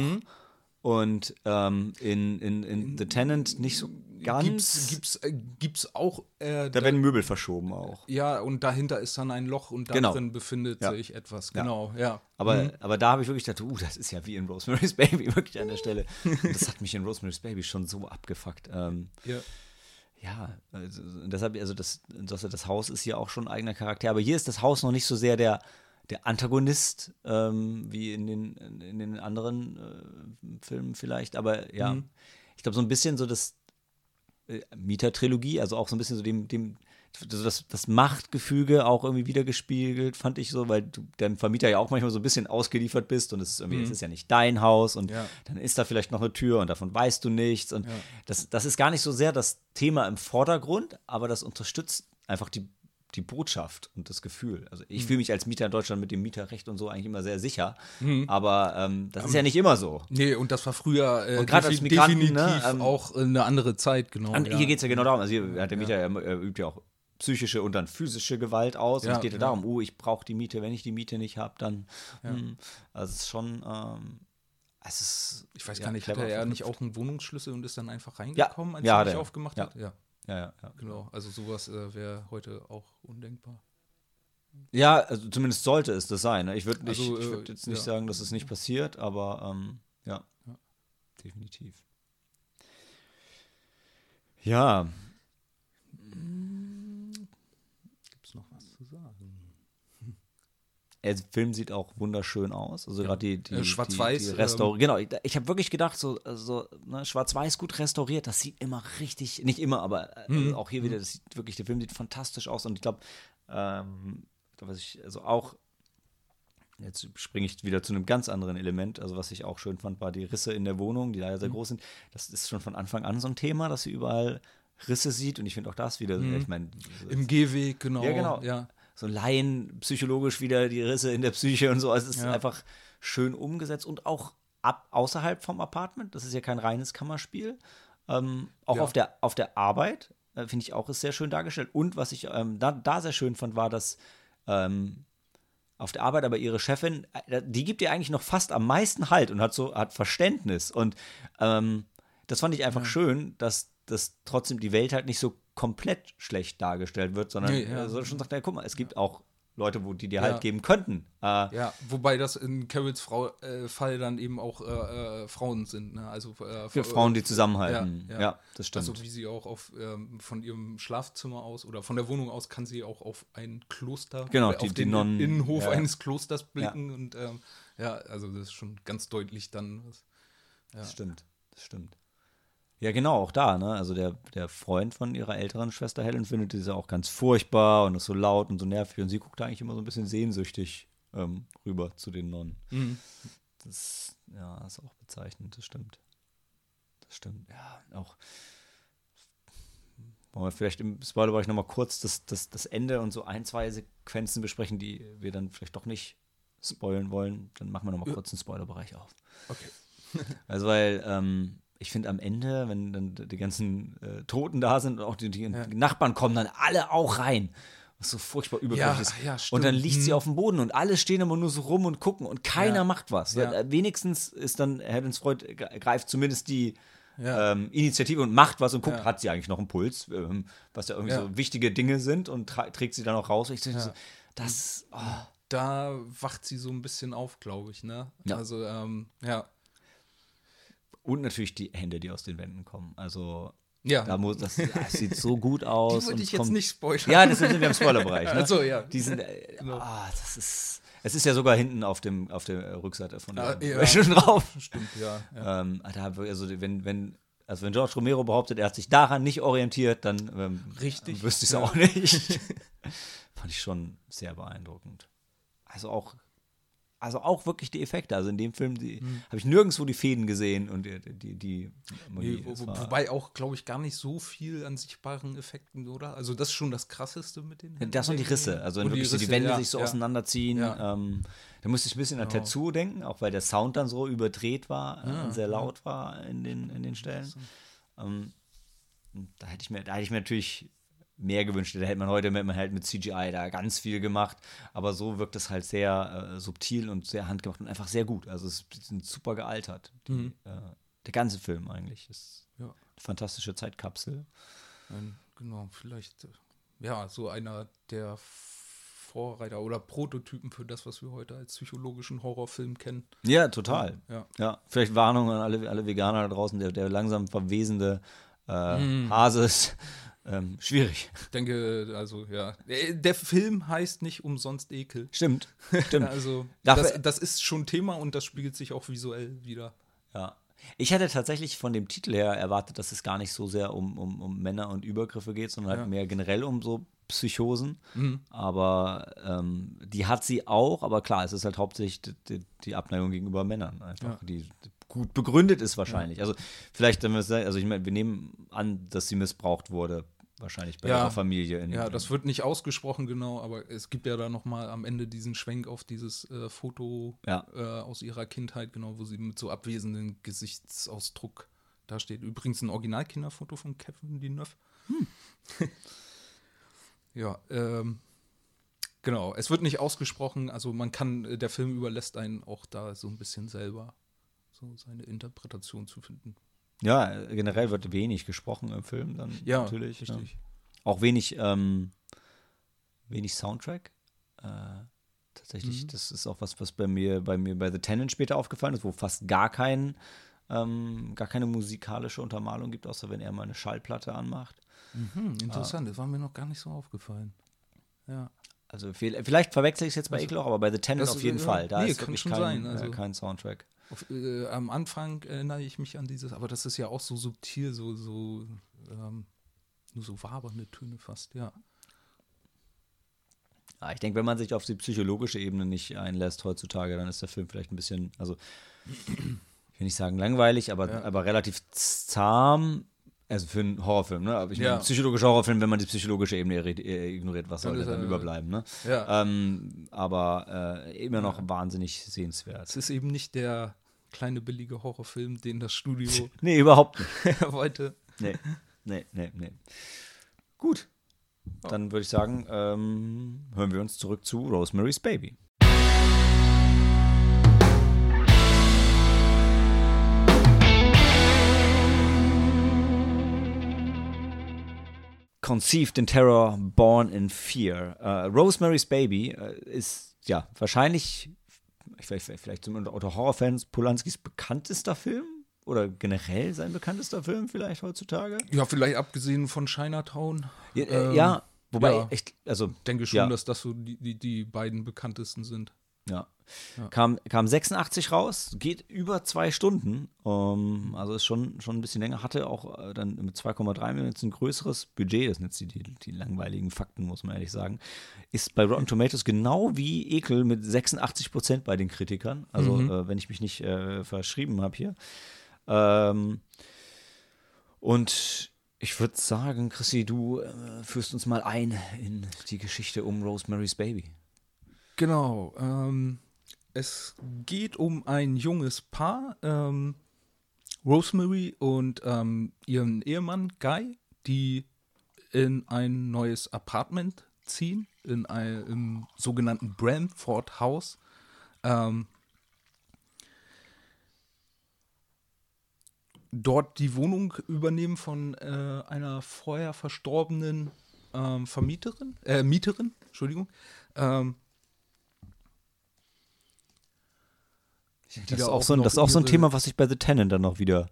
Und ähm, in, in, in The Tenant nicht so ganz. gibt's, gibt's, äh, gibt's auch äh, da werden Möbel verschoben auch. ja, und dahinter ist dann ein Loch und da Genau. befindet Ja. sich etwas. Ja. Genau, ja. Aber, Mhm. aber da habe ich wirklich gedacht, uh, das ist ja wie in Rosemary's Baby, wirklich an der Stelle. Und das hat mich in Rosemary's Baby schon so abgefuckt. Ähm, ja. ja, also, deshalb, also das, das, das Haus ist hier auch schon ein eigener Charakter. Aber hier ist das Haus noch nicht so sehr der, der Antagonist, ähm, wie in den, in den anderen äh, Filmen vielleicht. Aber ja, Mhm. ich glaube, so ein bisschen so das äh, Mieter-Trilogie, also auch so ein bisschen so dem, dem so das, das Machtgefüge auch irgendwie wiedergespiegelt, fand ich so, weil du deinem Vermieter ja auch manchmal so ein bisschen ausgeliefert bist und es ist irgendwie, es ist ja nicht dein Haus und Ja. dann ist da vielleicht noch eine Tür und davon weißt du nichts. Und Ja. das, das ist gar nicht so sehr das Thema im Vordergrund, aber das unterstützt einfach die, die Botschaft und das Gefühl. Also ich fühle mich als Mieter in Deutschland mit dem Mieterrecht und so eigentlich immer sehr sicher. Aber ähm, das ist ja nicht immer so. Nee, und das war früher äh, Und gerade als Migranten, ne, definitiv ähm, auch eine andere Zeit, genau. Und ja. hier geht es ja genau darum. Also hier hat der Mieter, er, er übt ja auch psychische und dann physische Gewalt aus. und Ja, es geht ja ja. darum, oh, ich brauche die Miete, wenn ich die Miete nicht habe, dann. Hm, also es ist schon. Ähm, es ist, Ich weiß ja, gar nicht, hatte er nicht verknüpft. auch einen Wohnungsschlüssel und ist dann einfach reingekommen, als ja, er hat nicht er. aufgemacht Ja. hat? Ja, Ja, ja, ja. genau. Also sowas äh, wäre heute auch undenkbar. Ja, also zumindest sollte es das sein. ne? Ich würde Also, äh, würd jetzt nicht ja. sagen, dass es nicht passiert, aber ähm, ja, Ja. definitiv. Ja, Gibt es noch was zu sagen? Der Film sieht auch wunderschön aus. Also gerade die, die, Äh, schwarz-weiß, die, die ähm, Restaur Genau, ich, ich habe wirklich gedacht, so, so ne, schwarz-weiß gut restauriert, das sieht immer richtig, nicht immer, aber äh, Mhm. also auch hier wieder, das sieht wirklich, der Film sieht fantastisch aus und ich glaube, ähm, was ich, also auch, jetzt springe ich wieder zu einem ganz anderen Element, also was ich auch schön fand, war die Risse in der Wohnung, die leider sehr Mhm. groß sind. Das ist schon von Anfang an so ein Thema, dass sie überall Risse sieht und ich finde auch das wieder, Mhm. ich meine, Im Gehweg, genau. Ja, genau. Ja. So Laien psychologisch wieder die Risse in der Psyche und so. Also es ist Ja. einfach schön umgesetzt und auch ab, außerhalb vom Apartment. Das ist ja kein reines Kammerspiel. Ähm, auch Ja. auf, der, auf der Arbeit äh, finde ich auch ist sehr schön dargestellt. Und was ich ähm, da, da sehr schön fand, war, dass ähm, auf der Arbeit aber ihre Chefin, äh, die gibt ihr eigentlich noch fast am meisten Halt und hat so hat Verständnis und ähm, das fand ich einfach schön, dass, dass trotzdem die Welt halt nicht so komplett schlecht dargestellt wird, sondern Nee, ja. äh, so schon sagt, ja, guck mal, es gibt auch Leute, wo die dir halt Ja. geben könnten. Äh, Ja, wobei das in Carols Frau, äh, Fall dann eben auch äh, äh, Frauen sind. Ne? Also äh, für Frauen, die zusammenhalten. Ja, Ja, ja. das stimmt. Also wie sie auch auf ähm, von ihrem Schlafzimmer aus oder von der Wohnung aus kann sie auch auf ein Kloster, Genau, äh, die- auf den Nonnen- Innenhof ja, ja. eines Klosters blicken und ähm, ja, also das ist schon ganz deutlich dann. Was, Das stimmt, das stimmt. Ja, genau, auch da, ne? Also der, der Freund von ihrer älteren Schwester Helen findet diese auch ganz furchtbar und ist so laut und so nervig und sie guckt da eigentlich immer so ein bisschen sehnsüchtig ähm, rüber zu den Nonnen. Mhm. Das, ja, ist auch bezeichnend, das stimmt. Das stimmt, ja, auch. Wollen wir vielleicht im Spoilerbereich nochmal kurz das, das, das Ende und so ein, zwei Sequenzen besprechen, die wir dann vielleicht doch nicht spoilen wollen. Dann machen wir nochmal kurz den Spoilerbereich auf. Okay. Also, weil ähm, ich finde am Ende, wenn dann die ganzen äh, Toten da sind und auch die, die Nachbarn kommen dann alle auch rein. Was so furchtbar übergriffig Ja, ist. ja, und dann liegt sie Mhm. auf dem Boden und alle stehen immer nur so rum und gucken und keiner Ja. macht was. Ja. Äh, Wenigstens ist dann äh, greift zumindest die Ja. ähm, Initiative und macht was und guckt, Ja. hat sie eigentlich noch einen Puls, ähm, was ja irgendwie Ja. so wichtige Dinge sind und trägt sie dann auch raus. Ich denke Ja. so, das, oh, Da wacht sie so ein bisschen auf, glaube ich, ne? Ja. Also, ähm, ja. Und natürlich die Hände, die aus den Wänden kommen. Also, Ja. da muss, das, das sieht so gut aus. Die würde ich es jetzt kommt- nicht spoilern. Ja, das sind wir im Spoilerbereich. Ne? Also, ja. Die sind, äh, Genau. ah, das ist, es ist ja sogar hinten auf, dem, auf der Rückseite von der Ah, ja. schon drauf. Stimmt, ja. ja. Ähm, da, also, wenn, wenn, also wenn George Romero behauptet, er hat sich daran nicht orientiert, dann ähm, Richtig, wüsste ich es ja. auch nicht. Fand ich schon sehr beeindruckend. Also auch, also auch wirklich die Effekte. Also in dem Film Mhm. habe ich nirgendwo die Fäden gesehen und die, die, die Nee, wo, wobei auch, glaube ich, gar nicht so viel an sichtbaren Effekten, oder? Also das ist schon das Krasseste mit den Händen. Das und die Risse, also wenn Und die wirklich so die Risse, Wände ja, sich so ja. auseinanderziehen. Ja. Ähm, da musste ich ein bisschen an Genau. Tetsuo denken, auch weil der Sound dann so überdreht war äh, Ah, und sehr laut war in den, in den Stellen. Ähm, und da hätte ich mir, da hätte ich mir natürlich mehr gewünscht. Da hätte man heute mit, man halt mit CGI da ganz viel gemacht, aber so wirkt es halt sehr äh, subtil und sehr handgemacht und einfach sehr gut. Also es sind super gealtert. Die, Mhm. äh, der ganze Film eigentlich ist Ja. eine fantastische Zeitkapsel. Ein, genau, vielleicht, äh, ja, so einer der Vorreiter oder Prototypen für das, was wir heute als psychologischen Horrorfilm kennen. Ja, total. Ja. Ja, vielleicht Warnung an alle, alle Veganer da draußen, der, der langsam verwesende äh, Mm. Hase ist ähm, schwierig. Ich denke, also, ja. Der, der Film heißt nicht umsonst Ekel. Stimmt, stimmt. Also, das, das ist schon Thema und das spiegelt sich auch visuell wieder. Ja. Ich hatte tatsächlich von dem Titel her erwartet, dass es gar nicht so sehr um, um, um Männer und Übergriffe geht, sondern halt Ja. mehr generell um so Psychosen. Mhm. Aber ähm, die hat sie auch, aber klar, es ist halt hauptsächlich die, die, Abneigung gegenüber Männern einfach, Ja. die gut begründet ist wahrscheinlich. Also vielleicht, wenn wir sagen, also ich meine, wir nehmen an, dass sie missbraucht wurde, wahrscheinlich bei Ja. ihrer Familie. In, Ja, das wird nicht ausgesprochen genau, aber es gibt ja da noch mal am Ende diesen Schwenk auf dieses äh, Foto Ja. äh, aus ihrer Kindheit, genau, wo sie mit so abwesenden Gesichtsausdruck da steht. Übrigens ein Originalkinderfoto von Kevin Deneuve. Hm. ja, ähm, genau. Es wird nicht ausgesprochen, also man kann, äh, der Film überlässt einen auch da so ein bisschen selber so seine Interpretation zu finden. Ja, generell wird wenig gesprochen im Film dann Ja, natürlich. richtig. Ja. Auch wenig, ähm, wenig Soundtrack. Äh, tatsächlich, Mhm. das ist auch was, was bei mir, bei mir bei The Tenant später aufgefallen ist, wo fast gar kein, ähm, gar keine musikalische Untermalung gibt, außer wenn er mal eine Schallplatte anmacht. Hm, interessant, das war mir noch gar nicht so aufgefallen. Ja. Also viel, vielleicht verwechsel ich es jetzt bei Also, Ekel auch, aber bei The Tenant auf jeden ja, Fall. Da nee, ist wirklich kein, sein, also- äh, kein Soundtrack. Auf, äh, am Anfang erinnere ich mich an dieses, aber das ist ja auch so subtil, so, so ähm, nur so wabernde Töne fast, ja. Ja, ich denke, wenn man sich auf die psychologische Ebene nicht einlässt heutzutage, dann ist der Film vielleicht ein bisschen, also ich will nicht sagen langweilig, aber, Ja. aber relativ zahm. Also für einen Horrorfilm, ne? Aber ich Ja. meine, psychologischer Horrorfilm, wenn man die psychologische Ebene äh, ignoriert, was soll dann er- überbleiben, ne? Ja. Ähm, aber äh, immer noch wahnsinnig sehenswert. Es ist eben nicht der kleine billige Horrorfilm, den das Studio Nee, überhaupt nicht. wollte. Nee, nee, nee, nee. Gut. Dann würde ich sagen, ähm, hören wir uns zurück zu Rosemary's Baby. Conceived in Terror, Born in Fear. Äh, Rosemary's Baby äh, ist ja wahrscheinlich, vielleicht, vielleicht unter Horrorfans, Polanskis bekanntester Film oder generell sein bekanntester Film vielleicht heutzutage. Ja, vielleicht abgesehen von Chinatown. Ja, äh, ähm, ja wobei ja, ich also denke schon, ja. dass das so die, die, die beiden bekanntesten sind. Ja. ja. Kam, kam 86 raus, geht über zwei Stunden. Ähm, also ist schon, schon ein bisschen länger. Hatte auch äh, dann mit 2,3 Millionen jetzt ein größeres Budget. Das sind jetzt die, die, die, langweiligen Fakten, muss man ehrlich sagen. Ist bei Rotten Tomatoes genau wie Ekel mit 86 Prozent bei den Kritikern. Also, mhm. äh, wenn ich mich nicht äh, verschrieben habe hier. Ähm, und ich würde sagen, Chrissy, du äh, führst uns mal ein in die Geschichte um Rosemary's Baby. Genau. Ähm, es geht um ein junges Paar, ähm, Rosemary und ähm, ihren Ehemann Guy, die in ein neues Apartment ziehen, in ein, im sogenannten Bramford House. Ähm, dort die Wohnung übernehmen von äh, einer vorher verstorbenen ähm, Vermieterin, äh, Mieterin, Entschuldigung. Ähm, das, ist auch, so ein, das ist auch so ein Thema, was sich bei The Tenant dann noch wieder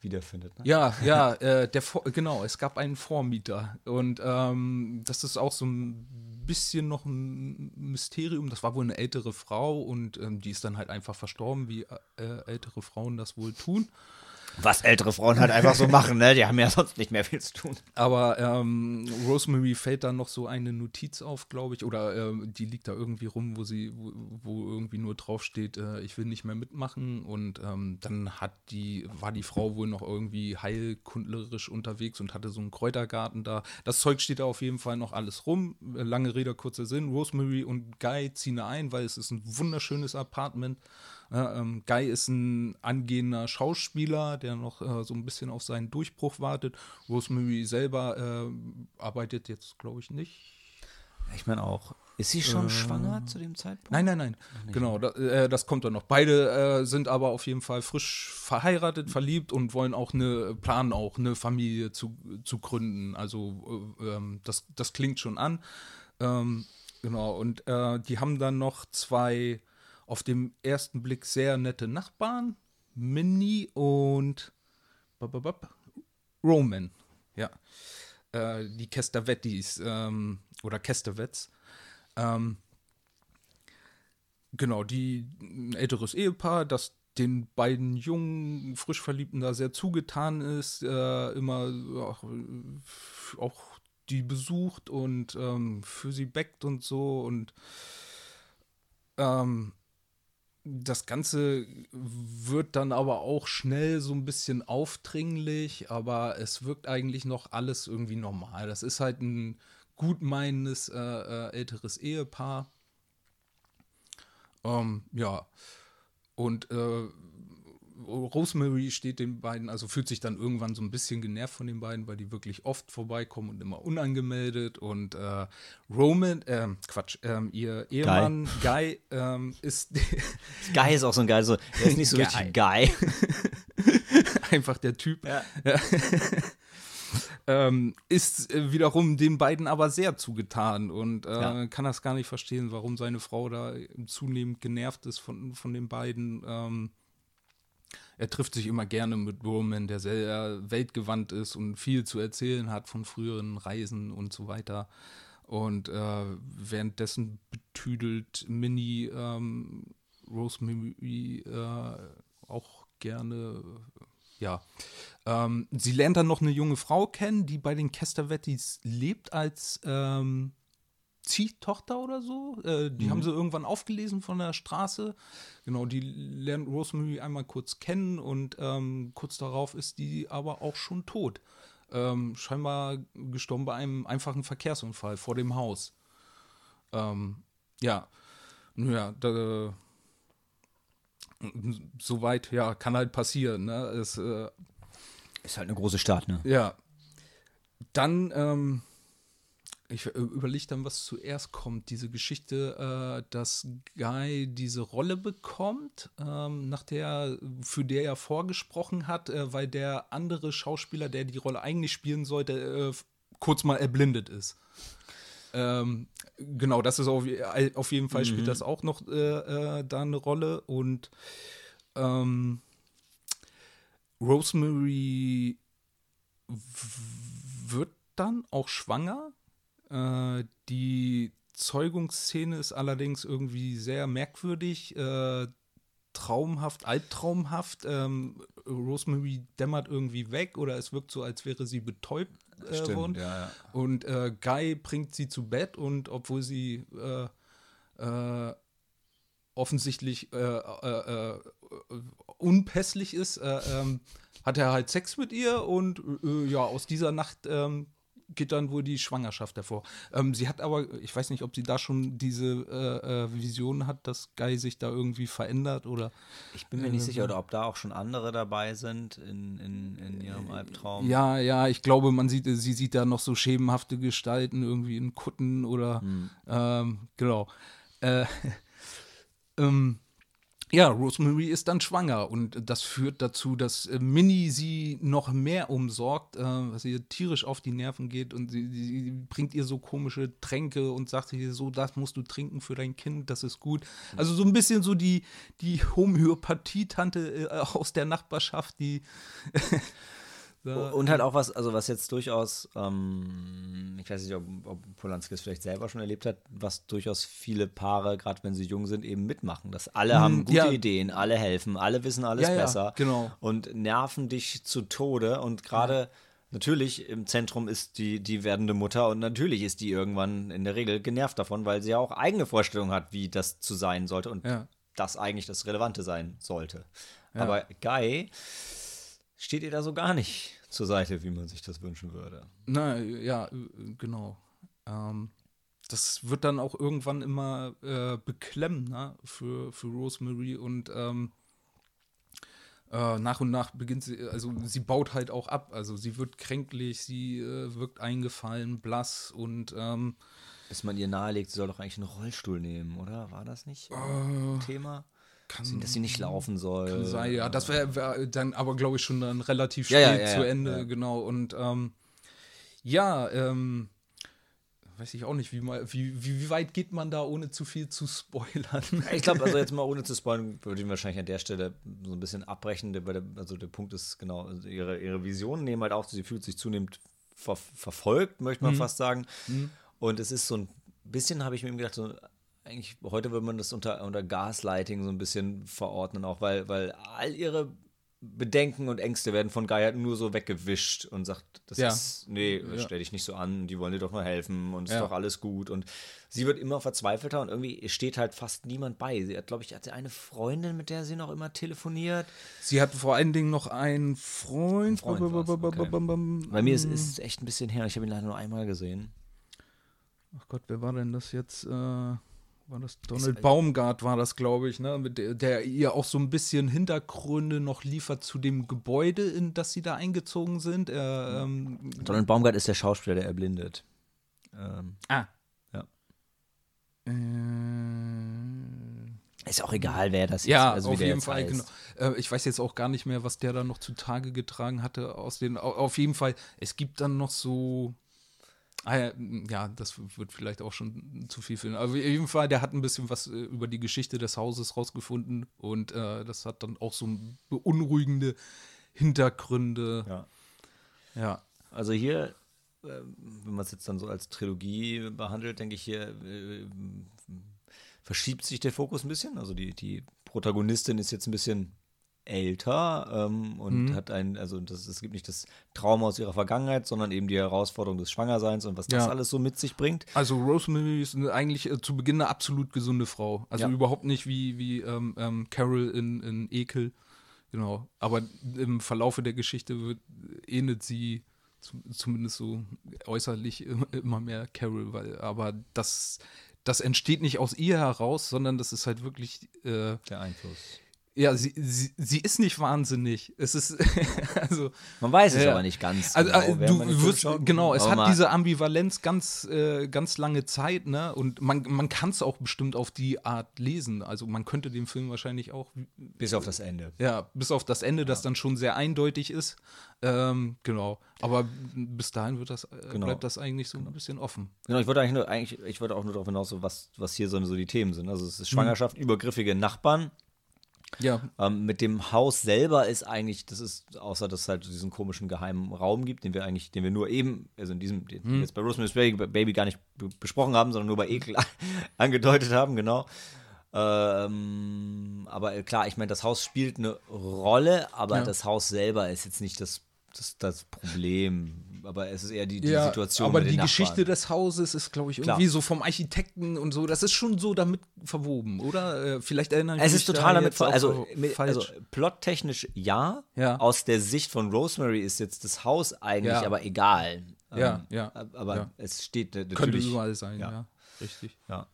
wiederfindet. Ne? Ja, ja, äh, der genau, es gab einen Vormieter und ähm, das ist auch so ein bisschen noch ein Mysterium. Das war wohl eine ältere Frau und ähm, die ist dann halt einfach verstorben, wie äh, ältere Frauen das wohl tun. Was ältere Frauen halt einfach so machen, ne? Die haben ja sonst nicht mehr viel zu tun. Aber ähm, Rosemary fällt dann noch so eine Notiz auf, glaube ich, oder äh, die liegt da irgendwie rum, wo sie, wo, wo irgendwie nur draufsteht, äh, ich will nicht mehr mitmachen. Und ähm, dann hat die, war die Frau wohl noch irgendwie heilkundlerisch unterwegs und hatte so einen Kräutergarten da. Das Zeug steht da auf jeden Fall noch alles rum. Lange Rede, kurzer Sinn. Rosemary und Guy ziehen da ein, weil es ist ein wunderschönes Apartment. Ja, ähm, Guy ist ein angehender Schauspieler, der noch äh, so ein bisschen auf seinen Durchbruch wartet. Rosemary selber äh, arbeitet jetzt, glaube ich, nicht. Ich meine auch. Ist sie schon äh, schwanger zu dem Zeitpunkt? Nein, nein, nein. Genau, da, äh, das kommt dann noch. Beide äh, sind aber auf jeden Fall frisch verheiratet, verliebt und wollen auch eine, planen auch eine Familie zu, zu gründen. Also äh, ähm, das, das klingt schon an. Ähm, genau, und äh, die haben dann noch zwei auf dem ersten Blick sehr nette Nachbarn. Minnie und Roman. Ja. Äh, die Kestavettis ähm, oder Kestavets. Ähm, genau, die ein älteres Ehepaar, das den beiden jungen, frisch Verliebten da sehr zugetan ist, äh, immer auch, auch, die besucht und ähm, für sie backt und so und ähm, das Ganze wird dann aber auch schnell so ein bisschen aufdringlich, aber es wirkt eigentlich noch alles irgendwie normal. Das ist halt ein gutmeinendes äh, äh, älteres Ehepaar. Ähm, ja. Und äh, Rosemary steht den beiden, also fühlt sich dann irgendwann so ein bisschen genervt von den beiden, weil die wirklich oft vorbeikommen und immer unangemeldet. Und äh, Roman, äh, Quatsch, äh, ihr Ehemann Guy, Guy ähm, ist. Guy ist auch so ein Geil, so, er ist nicht so Guy. richtig Guy. Einfach der Typ. Ja. ja. ähm, ist äh, wiederum den beiden aber sehr zugetan und äh, ja. kann das gar nicht verstehen, warum seine Frau da zunehmend genervt ist von, von den beiden. Ähm, er trifft sich immer gerne mit Roman, der sehr weltgewandt ist und viel zu erzählen hat von früheren Reisen und so weiter. Und äh, währenddessen betüdelt Minnie ähm, Rosemary äh, auch gerne. Ja. Ähm, sie lernt dann noch eine junge Frau kennen, die bei den Castavettis lebt als ähm, Ziehtochter oder so. Äh, die mhm. haben sie irgendwann aufgelesen von der Straße. Genau, die lernt Rosemary einmal kurz kennen und ähm, kurz darauf ist die aber auch schon tot. Ähm, scheinbar gestorben bei einem einfachen Verkehrsunfall vor dem Haus. Ähm, ja, naja, da, soweit, ja, kann halt passieren. Ne? Es, äh, ist halt eine große Stadt, ne? Ja. Dann, ähm, ich äh, überlege dann, was zuerst kommt. Diese Geschichte, äh, dass Guy diese Rolle bekommt, ähm, nach der, für der er vorgesprochen hat, äh, weil der andere Schauspieler, der die Rolle eigentlich spielen sollte, äh, kurz mal erblindet ist. Ähm, genau, das ist auf, auf jeden Fall spielt Mhm. das auch noch äh, äh, da eine Rolle und ähm, Rosemary wird dann auch schwanger. Äh, die Zeugungsszene ist allerdings irgendwie sehr merkwürdig, äh, traumhaft, albtraumhaft. Ähm, Rosemary dämmert irgendwie weg oder es wirkt so, als wäre sie betäubt äh, worden. ja, ja. Und äh, Guy bringt sie zu Bett und obwohl sie äh, äh, offensichtlich unpässlich ist, äh, ähm, hat er halt Sex mit ihr und ja, aus dieser Nacht geht dann wohl die Schwangerschaft hervor. Ähm, sie hat aber, ich weiß nicht, ob sie da schon diese äh, äh, Vision hat, dass Guy sich da irgendwie verändert oder Ich bin mir nicht sicher, oder ob da auch schon andere dabei sind in, in, in ihrem Albtraum. Ja, ja, ich glaube, man sieht, sie sieht da noch so schemenhafte Gestalten irgendwie in Kutten oder ähm, genau. Äh, ähm, ja, Rosemary ist dann schwanger und das führt dazu, dass äh, Minnie sie noch mehr umsorgt, äh, was ihr tierisch auf die Nerven geht und sie, sie, bringt ihr so komische Tränke und sagt ihr so, das musst du trinken für dein Kind, das ist gut. Also so ein bisschen so die, die Homöopathie-Tante äh, aus der Nachbarschaft, die da- Und halt auch was, also was jetzt durchaus, ähm, ich weiß nicht, ob, ob Polanski es vielleicht selber schon erlebt hat, was durchaus viele Paare, gerade wenn sie jung sind, eben mitmachen. Dass alle haben gute ja. Ideen, alle helfen, alle wissen alles Ja, ja, besser genau. und nerven dich zu Tode. Und gerade natürlich im Zentrum ist die, die werdende Mutter und natürlich ist die irgendwann in der Regel genervt davon, weil sie ja auch eigene Vorstellungen hat, wie das zu sein sollte und Ja. das eigentlich das Relevante sein sollte. Aber Guy steht ihr da so gar nicht zur Seite, wie man sich das wünschen würde. Na, ja, äh, genau. Ähm, das wird dann auch irgendwann immer äh, beklemmender für, für Rosemary und ähm, äh, nach und nach beginnt sie, also sie baut halt auch ab. Also sie wird kränklich, sie äh, wirkt eingefallen, blass und ähm, Bis man ihr nahelegt, sie soll doch eigentlich einen Rollstuhl nehmen, oder? War das nicht Äh, Thema? Kann, Dass sie nicht laufen soll. kann sein, ja. Das wäre wär dann aber, glaube ich, schon dann relativ Ja, spät ja, ja, zu Ende, genau. Und ähm, ja, ähm, weiß ich auch nicht, wie, mal, wie, wie, wie weit geht man da, ohne zu viel zu spoilern? Ich glaube, also jetzt mal ohne zu spoilern, würde ich wahrscheinlich an der Stelle so ein bisschen abbrechen. Der, der, also der Punkt ist genau, also ihre, ihre Visionen nehmen halt auch, sie fühlt sich zunehmend ver, verfolgt, möchte man fast sagen. Und es ist so ein bisschen, habe ich mir eben gedacht, so, eigentlich, heute würde man das unter, unter Gaslighting so ein bisschen verordnen, auch weil, weil all ihre Bedenken und Ängste werden von halt nur so weggewischt und sagt, das Ja. ist, nee, Ja. stell dich nicht so an, die wollen dir doch nur helfen und ist Ja. doch alles gut. Und sie wird immer verzweifelter und irgendwie steht halt fast niemand bei. Sie hat, glaube ich, hat sie eine Freundin, mit der sie noch immer telefoniert. Sie hat vor allen Dingen noch einen Freund. Freund okay. Bei Bei mir ist es echt ein bisschen her, ich habe ihn leider nur einmal gesehen. Ach Gott, wer war denn das jetzt? Äh, war das Ist- Donald Baumgart war das, glaube ich, ne? Mit der, der ihr auch so ein bisschen Hintergründe noch liefert zu dem Gebäude, in das sie da eingezogen sind. Er, ähm, Donald Baumgart ist der Schauspieler, der erblindet. Ähm, ah. Ja. Äh, ist auch egal, wer das ja, ist. Also wie auf jeden jetzt Fall. heißt. Genau. Äh, ich weiß jetzt auch gar nicht mehr, was der da noch zutage getragen hatte. Aus den, au- auf jeden Fall, es gibt dann noch so. Ah, ja, das wird vielleicht auch schon zu viel finden. Aber auf jeden Fall, der hat ein bisschen was äh, über die Geschichte des Hauses rausgefunden und äh, das hat dann auch so beunruhigende Hintergründe. Ja. Ja. Also hier, äh, wenn man es jetzt dann so als Trilogie behandelt, denke ich hier, äh, verschiebt sich der Fokus ein bisschen. Also die, die Protagonistin ist jetzt ein bisschen älter ähm, und Mhm. hat ein, also das, es gibt nicht das Trauma aus ihrer Vergangenheit, sondern eben die Herausforderung des Schwangerseins und was das Ja. alles so mit sich bringt. Also Rosemary ist eigentlich äh, zu Beginn eine absolut gesunde Frau. Also Ja. überhaupt nicht wie, wie ähm, ähm, Carol in, in Ekel. Genau. Aber im Verlaufe der Geschichte wird, ähnelt sie zu, zumindest so äußerlich immer, immer mehr Carol, weil aber das, das entsteht nicht aus ihr heraus, sondern das ist halt wirklich äh, Der Einfluss. Ja, sie, sie, sie ist nicht wahnsinnig. Es ist, also. Man weiß es Ja. aber nicht ganz. Also, genau, äh, du wirst, genau, es Aber hat diese Ambivalenz ganz, äh, ganz lange Zeit, ne? Und man, man kann es auch bestimmt auf die Art lesen. Also man könnte den Film wahrscheinlich auch, Bis auf das Ende. ja, bis auf das Ende, das dann schon sehr eindeutig ist. Ähm, genau. Aber bis dahin wird das, äh, Genau. bleibt das eigentlich so ein bisschen offen. Genau, ich wollte eigentlich nur, eigentlich, ich wollte auch nur darauf hinaus, so was, was hier so, so die Themen sind. Also Mhm. es ist Schwangerschaft, übergriffige Nachbarn. Ja, Ähm, mit dem Haus selber ist eigentlich, das ist, außer dass es halt diesen komischen geheimen Raum gibt, den wir eigentlich, den wir nur eben, also in diesem, den wir jetzt bei Rosemary's Baby, Baby gar nicht be- besprochen haben, sondern nur bei Ekel angedeutet haben, genau. Ähm, aber klar, ich meine, das Haus spielt eine Rolle, aber Ja. das Haus selber ist jetzt nicht das, das, das Problem. Aber es ist eher die, die ja, Situation. aber die Nachbarn. Geschichte des Hauses ist, glaube ich, Klar. irgendwie so vom Architekten und so. Das ist schon so damit verwoben, oder? Äh, vielleicht erinnere ich Es ist total da damit jetzt ver auch also, so also plottechnisch ja. Ja. Aus der Sicht von Rosemary ist jetzt das Haus eigentlich Ja. aber egal. Ja, ja, Aber es steht Könnte natürlich. überall sein, ja. ja. Richtig. Ja.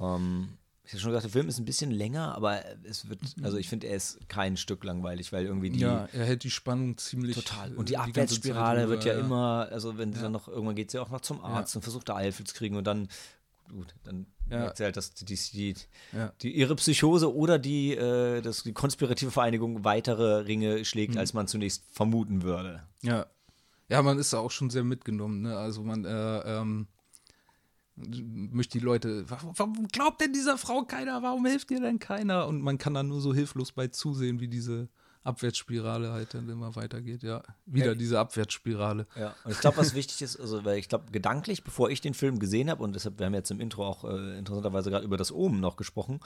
Ähm, ich habe schon gesagt, der Film ist ein bisschen länger, aber es wird, also ich finde, er ist kein Stück langweilig, weil irgendwie die. Mhm. ja, er hält die Spannung ziemlich. Total. äh, Und die ganze Abwärtsspirale wird ja über, immer, also wenn sie dann noch, irgendwann geht sie auch noch zum Arzt und versucht da Eifel zu kriegen und dann, gut, dann Ja. merkt sie halt, dass die, die, Ja. die ihre Psychose oder die, äh, das, die konspirative Vereinigung weitere Ringe schlägt, Mhm. als man zunächst vermuten würde. Ja. Ja, man ist da auch schon sehr mitgenommen, ne? Also man, äh, ähm, möchte die Leute, warum, glaubt denn dieser Frau keiner, warum hilft ihr denn keiner? Und man kann dann nur so hilflos bei zusehen, wie diese Abwärtsspirale halt dann immer weitergeht, ja. Wieder diese Abwärtsspirale. Ja. Und ich glaube, was wichtig ist, also, weil ich glaube, gedanklich, bevor ich den Film gesehen habe, und deshalb, wir haben jetzt im Intro auch äh, interessanterweise gerade über das Omen noch gesprochen,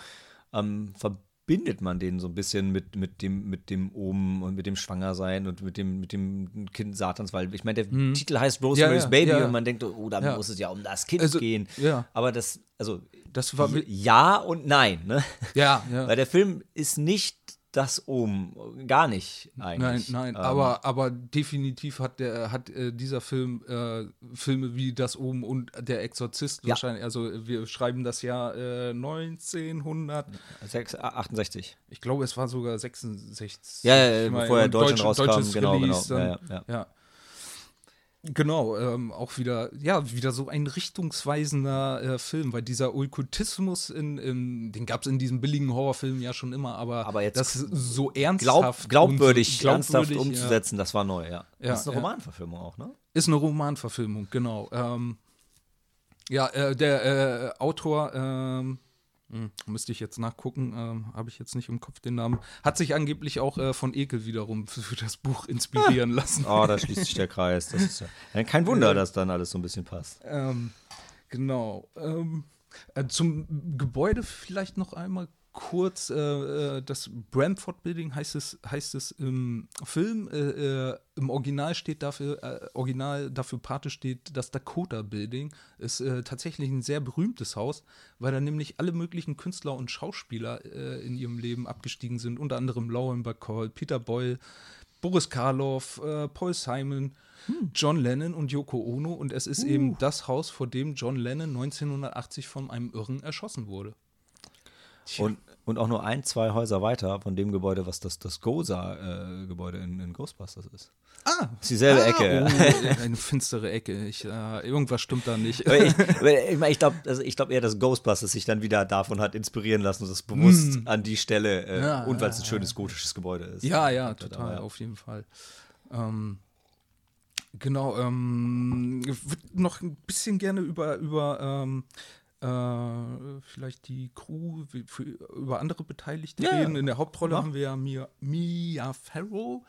ähm, verbindet man den so ein bisschen mit, mit dem, mit dem Omen und mit dem Schwangersein und mit dem, mit dem Kind Satans, weil ich meine, der Titel heißt Rosemary's ja, Baby ja. und man denkt, oh, da Ja. muss es ja um das Kind Also, gehen. ja. Aber das, also, Das war, ja und nein, ne? ja, ja. Weil der Film ist nicht das Omen, gar nicht Nein, eigentlich. nein, Ähm, aber, aber definitiv hat der hat äh, dieser Film äh, Filme wie Das Omen und Der Exorzist Ja. wahrscheinlich, also wir schreiben das Jahr äh, 1900, sechs- 68. ich glaube es war sogar 66. Ja, ja, ja, Ich meine, bevor er Deutschland deutsch- rauskam, deutsches genau, Release genau. Dann, Ja, ja, ja. Genau, ähm, auch wieder, ja, wieder so ein richtungsweisender äh, Film, weil dieser Okkultismus, in, in, den gab es in diesen billigen Horrorfilmen ja schon immer, aber, Aber jetzt das so Glaub, ernsthaft glaubwürdig, und so ernsthaft glaubwürdig, ja. umzusetzen, das war neu, ja. Ja, das ist eine ja. Romanverfilmung auch, ne? Ist eine Romanverfilmung, genau. Ähm, ja, äh, der äh, Autor, ähm, hm, müsste ich jetzt nachgucken, ähm, habe ich jetzt nicht im Kopf den Namen, hat sich angeblich auch äh, von Ekel wiederum für, für das Buch inspirieren lassen. Oh, da schließt sich der Kreis. Das ist ja ja, kein Wunder, dass dann alles so ein bisschen passt. Ähm, genau. Ähm, äh, zum Gebäude vielleicht noch einmal kurz. Äh, äh, das Bramford Building heißt es, heißt es im Film. Äh, äh, Im Original steht dafür, äh, Original dafür Pate steht das Dakota Building. Ist äh, tatsächlich ein sehr berühmtes Haus, weil da nämlich alle möglichen Künstler und Schauspieler in ihrem Leben abgestiegen sind. Unter anderem Lauren Bacall, Peter Boyle, Boris Karloff, Paul Simon, John Lennon und Yoko Ono. Und es ist eben das Haus, vor dem John Lennon 1980 von einem Irren erschossen wurde. Und, und auch nur ein, zwei Häuser weiter von dem Gebäude, was das, das Goza-Gebäude in, in Ghostbusters ist. Ah, Das ist dieselbe ah, Ecke. Oh, eine finstere Ecke. Ich, äh, irgendwas stimmt da nicht. Ich ich, glaube also ich glaub eher, dass Ghostbusters sich dann wieder davon hat inspirieren lassen und das bewusst an die Stelle äh, Mm. Ja, und weil es ein schönes gotisches Gebäude ist. Ja, ja, da total, ja- auf jeden Fall. Ähm, genau, ähm, ich würde noch ein bisschen gerne über, über ähm, äh, vielleicht die Crew, für, über andere Beteiligte Ja, reden. In der Hauptrolle ja. haben wir ja Mia, Mia Farrow.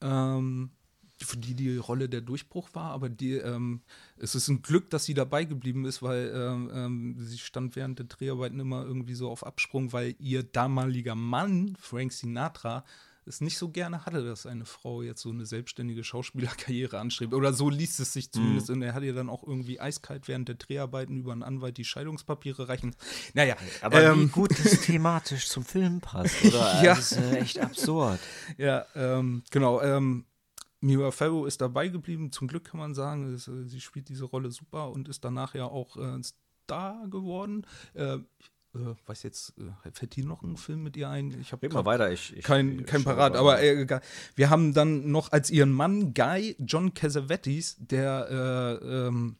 Ähm, für die die Rolle der Durchbruch war, aber die, ähm, es ist ein Glück, dass sie dabei geblieben ist, weil ähm, ähm, sie stand während der Dreharbeiten immer irgendwie so auf Absprung, weil ihr damaliger Mann, Frank Sinatra, es nicht so gerne hatte, dass eine Frau jetzt so eine selbstständige Schauspielerkarriere anstrebt. Oder so liest es sich zumindest. Und er hat ihr dann auch irgendwie eiskalt während der Dreharbeiten über einen Anwalt die Scheidungspapiere reichen. Naja, Aber wie ähm, gut das thematisch zum Film passt, oder? Ja. Das ist äh, echt absurd. Ja, ähm, genau. Ähm, Mia Farrow ist dabei geblieben, zum Glück kann man sagen. Es, äh, sie spielt diese Rolle super und ist danach ja auch äh, Star geworden. Äh, äh, weiß jetzt, äh, fällt dir noch ein Film mit ihr ein? Ich habe mal weiter, ich, ich kein, ich kein Parat, aber äh, egal. wir haben dann noch als ihren Mann Guy John Cassavetes, der äh, ähm,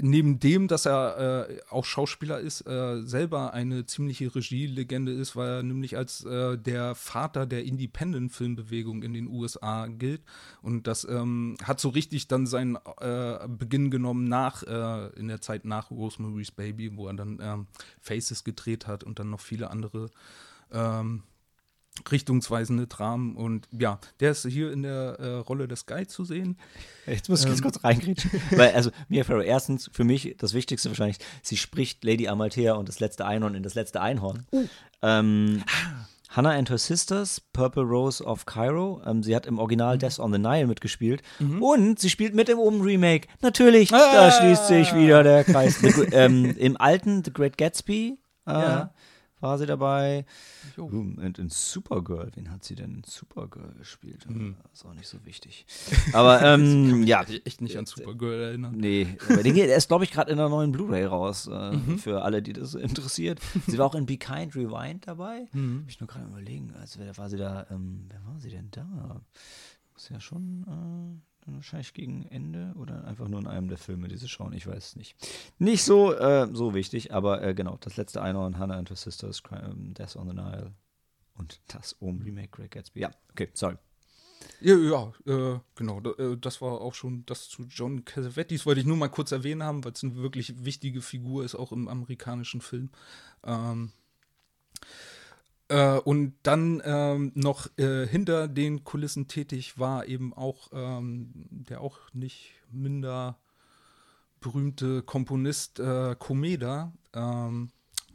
neben dem, dass er äh, auch Schauspieler ist, äh, selber eine ziemliche Regielegende ist, weil er nämlich als äh, der Vater der Independent-Filmbewegung in den USA gilt. Und das ähm, hat so richtig dann seinen äh, Beginn genommen nach, äh, in der Zeit nach Rosemary's Baby, wo er dann ähm, Faces gedreht hat und dann noch viele andere ähm, richtungsweisende Dramen. Und ja, der ist hier in der äh, Rolle des Guy zu sehen. Jetzt muss ich Ähm. ganz kurz reingrätschen. Weil, also, Mia Farrow, erstens, für mich das Wichtigste wahrscheinlich, sie spricht Lady Amalthea und das letzte Einhorn in das letzte Einhorn. Ähm, Hannah and Her Sisters, Purple Rose of Cairo. Ähm, sie hat im Original Death on the Nile mitgespielt. Und sie spielt mit im Oben-Remake. Natürlich, da schließt sich wieder der Kreis. Ähm, Im alten The Great Gatsby äh, Ja. War sie dabei. Jo. Uh, und in Supergirl, wen hat sie denn in Supergirl gespielt? Mhm. Ist auch nicht so wichtig. Aber ähm, ja, echt nicht an Supergirl erinnern. Nee, aber den geht, er ist, glaube ich, gerade in einer neuen Blu-ray raus, äh, Mhm. für alle, die das interessiert. Sie war auch in Be Kind Rewind dabei. Mhm. Ich nur gerade überlegen, als wer war sie da, ähm, wer war sie denn da? Muss ja schon äh, wahrscheinlich gegen Ende oder einfach nur in einem der Filme, die sie schauen, ich weiß es nicht. Nicht so, äh, so wichtig, aber äh, genau, das letzte Einhorn, Hannah and her Sisters, Cry- ähm, Death on the Nile und das Ohm Remake Great Gatsby. Ja, okay, sorry. Ja, ja äh, genau. Äh, das war auch schon das zu John Cassavetes. Wollte ich nur mal kurz erwähnen haben, weil es eine wirklich wichtige Figur ist, auch im amerikanischen Film. Ähm, äh, und dann ähm, noch äh, hinter den Kulissen tätig war eben auch ähm, der auch nicht minder berühmte Komponist äh, Komeda. Ähm,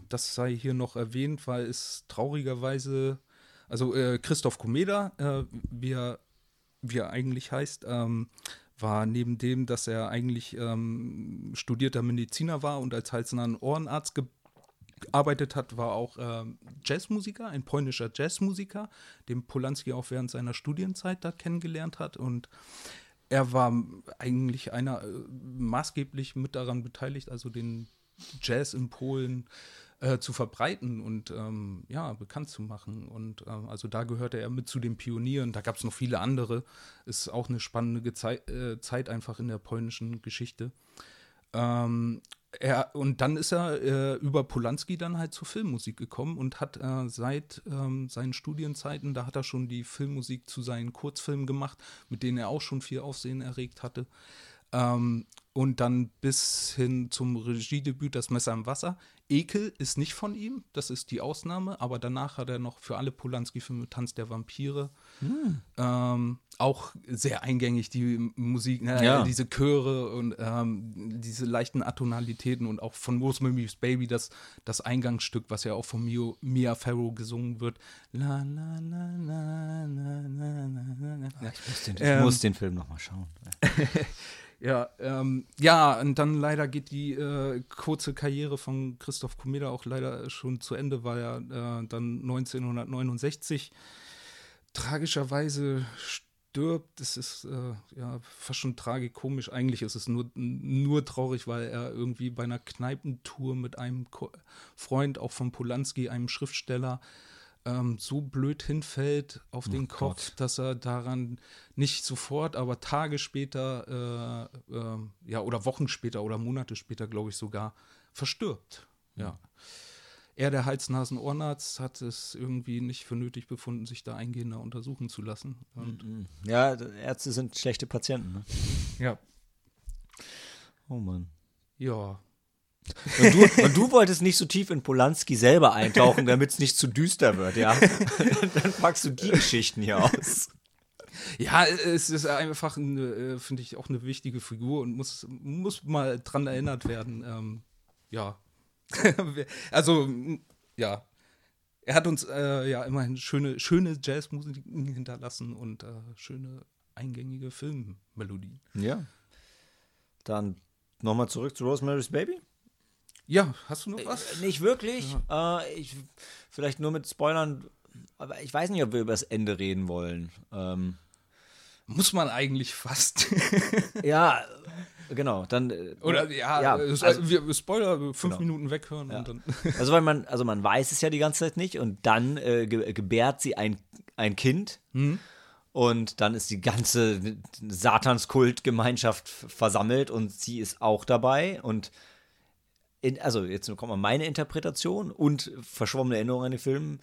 das sei hier noch erwähnt, weil es traurigerweise, also äh, Christoph Komeda, äh, wie, er, wie er eigentlich heißt, ähm, war neben dem, dass er eigentlich ähm, studierter Mediziner war und als Hals- und Ohrenarzt ge gearbeitet hat, war auch ähm, Jazzmusiker, ein polnischer Jazzmusiker, den Polanski auch während seiner Studienzeit da kennengelernt hat und er war eigentlich einer äh, maßgeblich mit daran beteiligt, also den Jazz in Polen äh, zu verbreiten und ähm, ja, bekannt zu machen. Und ähm, also da gehörte er mit zu den Pionieren. Da gab es noch viele andere. Ist auch eine spannende Gezei äh, Zeit einfach in der polnischen Geschichte. Ähm, er, und dann ist er äh, über Polanski dann halt zur Filmmusik gekommen und hat äh, seit ähm, seinen Studienzeiten, da hat er schon die Filmmusik zu seinen Kurzfilmen gemacht, mit denen er auch schon viel Aufsehen erregt hatte. Ähm, und dann bis hin zum Regiedebüt Das Messer im Wasser. Ekel ist nicht von ihm, das ist die Ausnahme, aber danach hat er noch für alle Polanski-Filme Tanz der Vampire. Ähm, auch sehr eingängig die Musik, ne? Ja. diese Chöre und ähm, diese leichten Atonalitäten und auch von Rosemary's Baby das, das Eingangsstück, was ja auch von Mio, Mia Farrow gesungen wird. La, la, la. Ich muss den, ich Ähm, muss den Film nochmal schauen. Ja, ähm, ja, und dann leider geht die äh, kurze Karriere von Christoph Komeda auch leider schon zu Ende, weil er äh, dann 1969 tragischerweise stirbt. Das ist äh, ja fast schon tragikomisch. Eigentlich ist es nur, nur traurig, weil er irgendwie bei einer Kneipentour mit einem Ko Freund, auch von Polanski, einem Schriftsteller, ähm, so blöd hinfällt auf den Kopf, Gott. dass er daran nicht sofort, aber Tage später, äh, äh, ja, oder Wochen später oder Monate später, glaube ich, sogar verstirbt. Ja. Er, der Hals-Nasen-Ohrenarzt, hat es irgendwie nicht für nötig befunden, sich da eingehender untersuchen zu lassen. Und Ja, Ärzte sind schlechte Patienten. Ne? ja, Oh Mann. ja. Und du, und du wolltest nicht so tief in Polanski selber eintauchen, damit es nicht zu düster wird, ja? Dann packst du die Geschichten hier aus. Ja, es ist einfach, äh, finde ich, auch eine wichtige Figur und muss, muss mal dran erinnert werden. Ähm, ja. also, ja. Er hat uns äh, ja immerhin schöne, schöne Jazzmusik hinterlassen und äh, schöne eingängige Filmmelodien. Ja. Dann nochmal zurück zu Rosemary's Baby. Ja, hast du noch was? Äh, Nicht wirklich. Äh, ich, vielleicht nur mit Spoilern. Aber ich weiß nicht, ob wir über das Ende reden wollen. Ähm, Muss man eigentlich fast. ja, genau. Dann, äh, Oder ja, ja also, also, wir Spoiler, fünf Genau. Minuten weghören Ja. und dann. also weil man, also man weiß es ja die ganze Zeit nicht und dann äh, ge gebärt sie ein, ein Kind und dann ist die ganze Satanskult-Gemeinschaft versammelt und sie ist auch dabei und in, also jetzt kommt mal meine Interpretation und verschwommene Erinnerungen an den Film.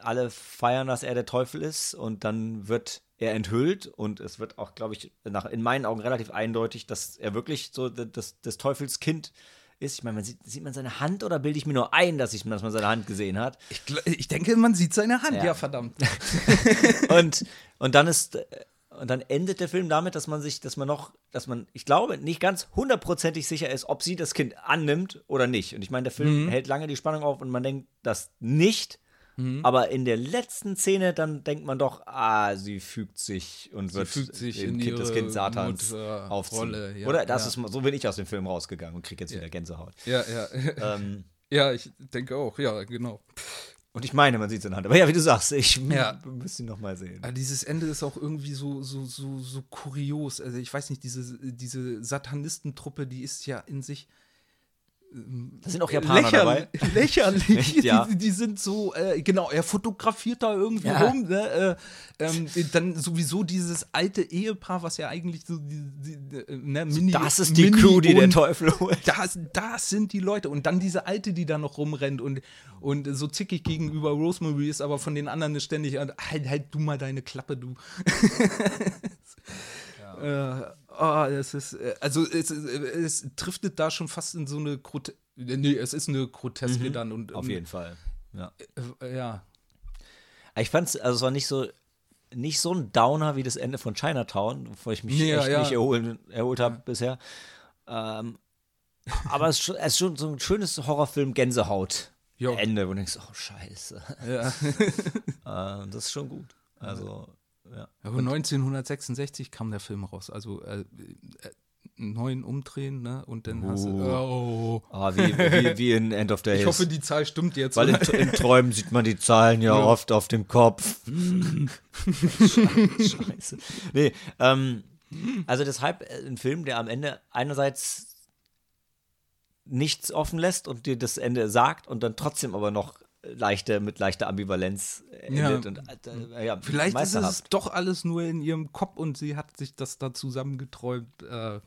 Alle feiern, dass er der Teufel ist und dann wird er enthüllt und es wird auch, glaube ich, nach, in meinen Augen relativ eindeutig, dass er wirklich so das, das Teufelskind ist. Ich meine, man sieht, sieht man seine Hand oder bilde ich mir nur ein, dass, ich, dass man seine Hand gesehen hat? Ich, ich denke, man sieht seine Hand. Ja. Ja, verdammt. und, und dann ist und dann endet der Film damit, dass man sich, dass man noch, dass man, ich glaube, nicht ganz hundertprozentig sicher ist, ob sie das Kind annimmt oder nicht. Und ich meine, der Film hält lange die Spannung auf und man denkt das nicht. Aber in der letzten Szene, dann denkt man doch, ah, sie fügt sich und wird fügt sich kind, das Kind Satans aufziehen. Rolle, ja, Oder? Das ja. ist so bin ich aus dem Film rausgegangen und kriege jetzt wieder Gänsehaut. Ja, ja. Ähm, ja, ich denke auch. Ja, genau. Und ich meine, man sieht seine Hand. Aber ja, wie du sagst, ich Ja. müsste ihn noch mal sehen. Aber dieses Ende ist auch irgendwie so, so, so, so kurios. Also ich weiß nicht, diese, diese Satanistentruppe, die ist ja in sich Da sind auch Japaner dabei. lächerlich. Echt, ja. die, die sind so, äh, genau, er fotografiert da irgendwie Ja. rum. Ne? Äh, ähm, dann sowieso dieses alte Ehepaar, was ja eigentlich so die, die, äh, ne, Mini, Das ist die Mini Crew, die der Teufel holt. das, das sind die Leute. Und dann diese Alte, die da noch rumrennt und, und so zickig gegenüber Rosemary ist, aber von den anderen ist ständig, äh, halt, halt du mal deine Klappe, du. Äh, oh, das ist, äh, also es, es driftet da schon fast in so eine Grote Nee, es ist eine Groteske dann. Und, Mhm. Auf jeden Fall. Ja. Äh, ja. Ich fand's, also es war nicht so, nicht so ein Downer wie das Ende von Chinatown, wovor ich mich Ja, echt ja. nicht erholen, erholt habe bisher. Ähm, aber es ist, schon, so ein schönes Horrorfilm-Gänsehaut. Jo. Ende, wo du denkst, oh Scheiße. ja. äh, das ist schon gut. Also, ja. Aber 1966 kam der Film raus. Also äh, äh, neun umdrehen, ne? Und dann hast du. Oh. Ah, wie, wie, wie in End of Days. Ich hoffe, die Zahl stimmt jetzt. Weil in, in Träumen sieht man die Zahlen ja, oft auf dem Kopf. Scheiße. Nee, ähm, also deshalb äh, ein Film, der am Ende einerseits nichts offen lässt und dir das Ende sagt und dann trotzdem aber noch leichte, mit leichter Ambivalenz endet. Ja. Und, äh, ja, Vielleicht ist es doch alles nur in ihrem Kopf und sie hat sich das da zusammengeträumt. Äh,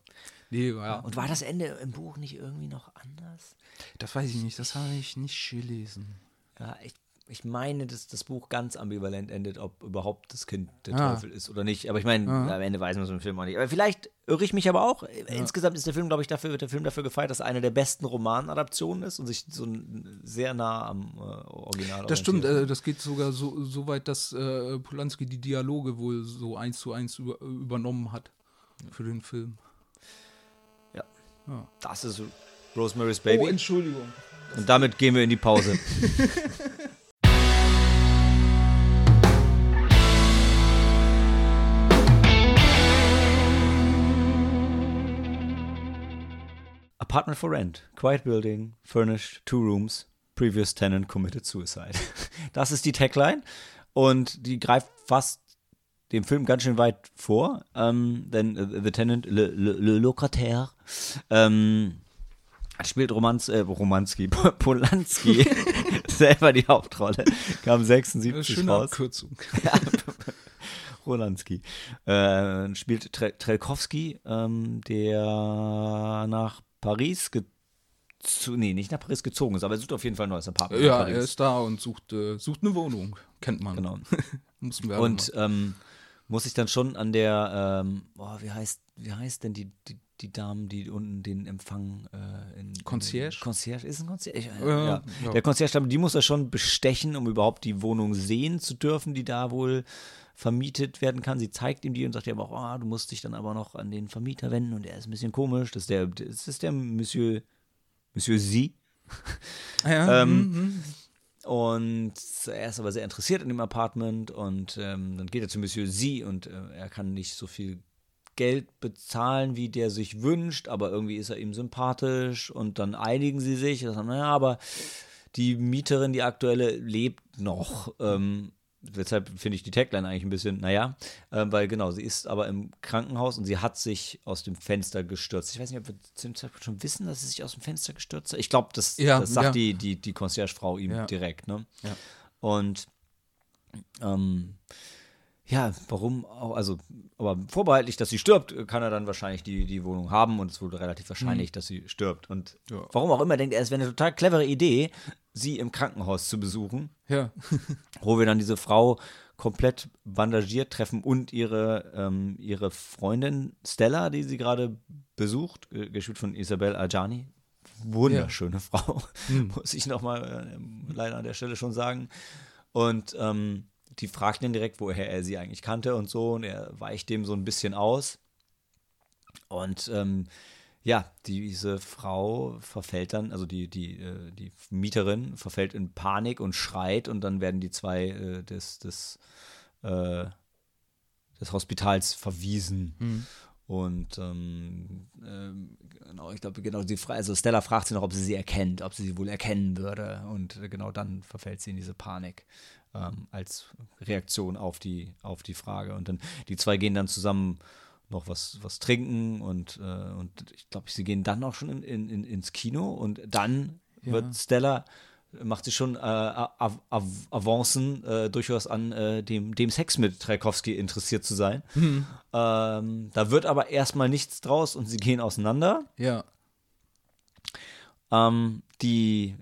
nee, ja. Und war das Ende im Buch nicht irgendwie noch anders? das weiß ich nicht, das habe ich nicht gelesen. Ja, ich, ich meine, dass das Buch ganz ambivalent endet, ob überhaupt das Kind der Ah. Teufel ist oder nicht. Aber ich meine, am Ende weiß man so im Film auch nicht. Aber vielleicht irre ich mich aber auch. Insgesamt ist der Film, glaube ich, dafür wird der Film dafür gefeiert, dass er eine der besten Romanadaptionen ist und sich so sehr nah am äh, Original Das stimmt, äh, das geht sogar so, so weit, dass äh, Polanski die Dialoge wohl so eins zu eins über, übernommen hat für den Film. Das ist Rosemary's Baby. Oh, Entschuldigung. und damit gehen wir in die Pause. Apartment for rent, quiet building, furnished, two rooms, previous tenant committed suicide. Das ist die Tagline und die greift fast dem Film ganz schön weit vor, ähm, denn äh, The Tenant, Le, Le, Le Locataire, ähm, spielt Romanz, äh, Romanski, Polanski selber die Hauptrolle, kam 76 Schöne raus. Abkürzung. Rolanski. Äh, spielt Tre Trelkowski, ähm, der nach Paris gezogen, nee, nicht nach Paris gezogen ist, aber er sucht auf jeden Fall ein neues Apartment Ja, er ist da und sucht, äh, sucht eine Wohnung. Kennt man. Genau. Mussten wir Und ähm, muss ich dann schon an der, ähm, boah, wie heißt, wie heißt denn die, die, die Damen, die unten den Empfang äh, in Concierge? In, Concierge ist ein Concierge. Äh, ja. ja. Der Concierge, die muss er schon bestechen, um überhaupt die Wohnung sehen zu dürfen, die da wohl vermietet werden kann. Sie zeigt ihm die und sagt ihm auch, ah, du musst dich dann aber noch an den Vermieter wenden und er ist ein bisschen komisch. Das ist der, das ist der Monsieur, Monsieur Sie. Ja, ähm, mhm. Und er ist aber sehr interessiert in dem Apartment und ähm, dann geht er zu Monsieur Sie und äh, er kann nicht so viel Geld bezahlen, wie der sich wünscht, aber irgendwie ist er ihm sympathisch und dann einigen sie sich. Sagen, naja, aber die Mieterin, die aktuelle, lebt noch. Ähm, Deshalb finde ich die Tagline eigentlich ein bisschen, naja, äh, weil genau, sie ist aber im Krankenhaus und sie hat sich aus dem Fenster gestürzt. Ich weiß nicht, ob wir zu dem Zeitpunkt schon wissen, dass sie sich aus dem Fenster gestürzt hat. Ich glaube, das, Ja, das sagt ja. die, die, die Concierge-Frau ihm Ja. direkt. Ne? Und ähm, ja, warum auch, also, aber vorbehaltlich, dass sie stirbt, kann er dann wahrscheinlich die, die Wohnung haben und es wurde relativ wahrscheinlich, dass sie stirbt. Und Mhm. Ja. warum auch immer denkt er, es wäre eine total clevere Idee, sie im Krankenhaus zu besuchen Ja. wo wir dann diese Frau komplett bandagiert treffen und ihre, ähm, ihre Freundin Stella, die sie gerade besucht, ge- gespielt von Isabel Adjani. Wunderschöne Frau, muss ich nochmal äh, leider an der Stelle schon sagen. Und ähm, die fragt ihn direkt, woher er sie eigentlich kannte und so, und er weicht dem so ein bisschen aus. Und ähm, ja, diese Frau verfällt dann, also die, die, äh, die Mieterin verfällt in Panik und schreit und dann werden die zwei äh, des, des, äh, des Hospitals verwiesen. Und ähm, ähm, genau, ich glaube, genau, sie, fra- also Stella fragt sie noch, ob sie sie erkennt, ob sie sie wohl erkennen würde. Und äh, genau dann verfällt sie in diese Panik ähm, als Reaktion auf die, auf die Frage. Und dann die zwei gehen dann zusammen noch was, was trinken und, äh, und ich glaube, sie gehen dann auch schon in, in, in, ins Kino und dann Ja. wird Stella macht sie schon äh, Av Av Avancen äh, durchaus an äh, dem, dem Sex mit Tchaikovsky interessiert zu sein. Mhm. Ähm, da wird aber erstmal nichts draus und sie gehen auseinander. Ja. Ähm, die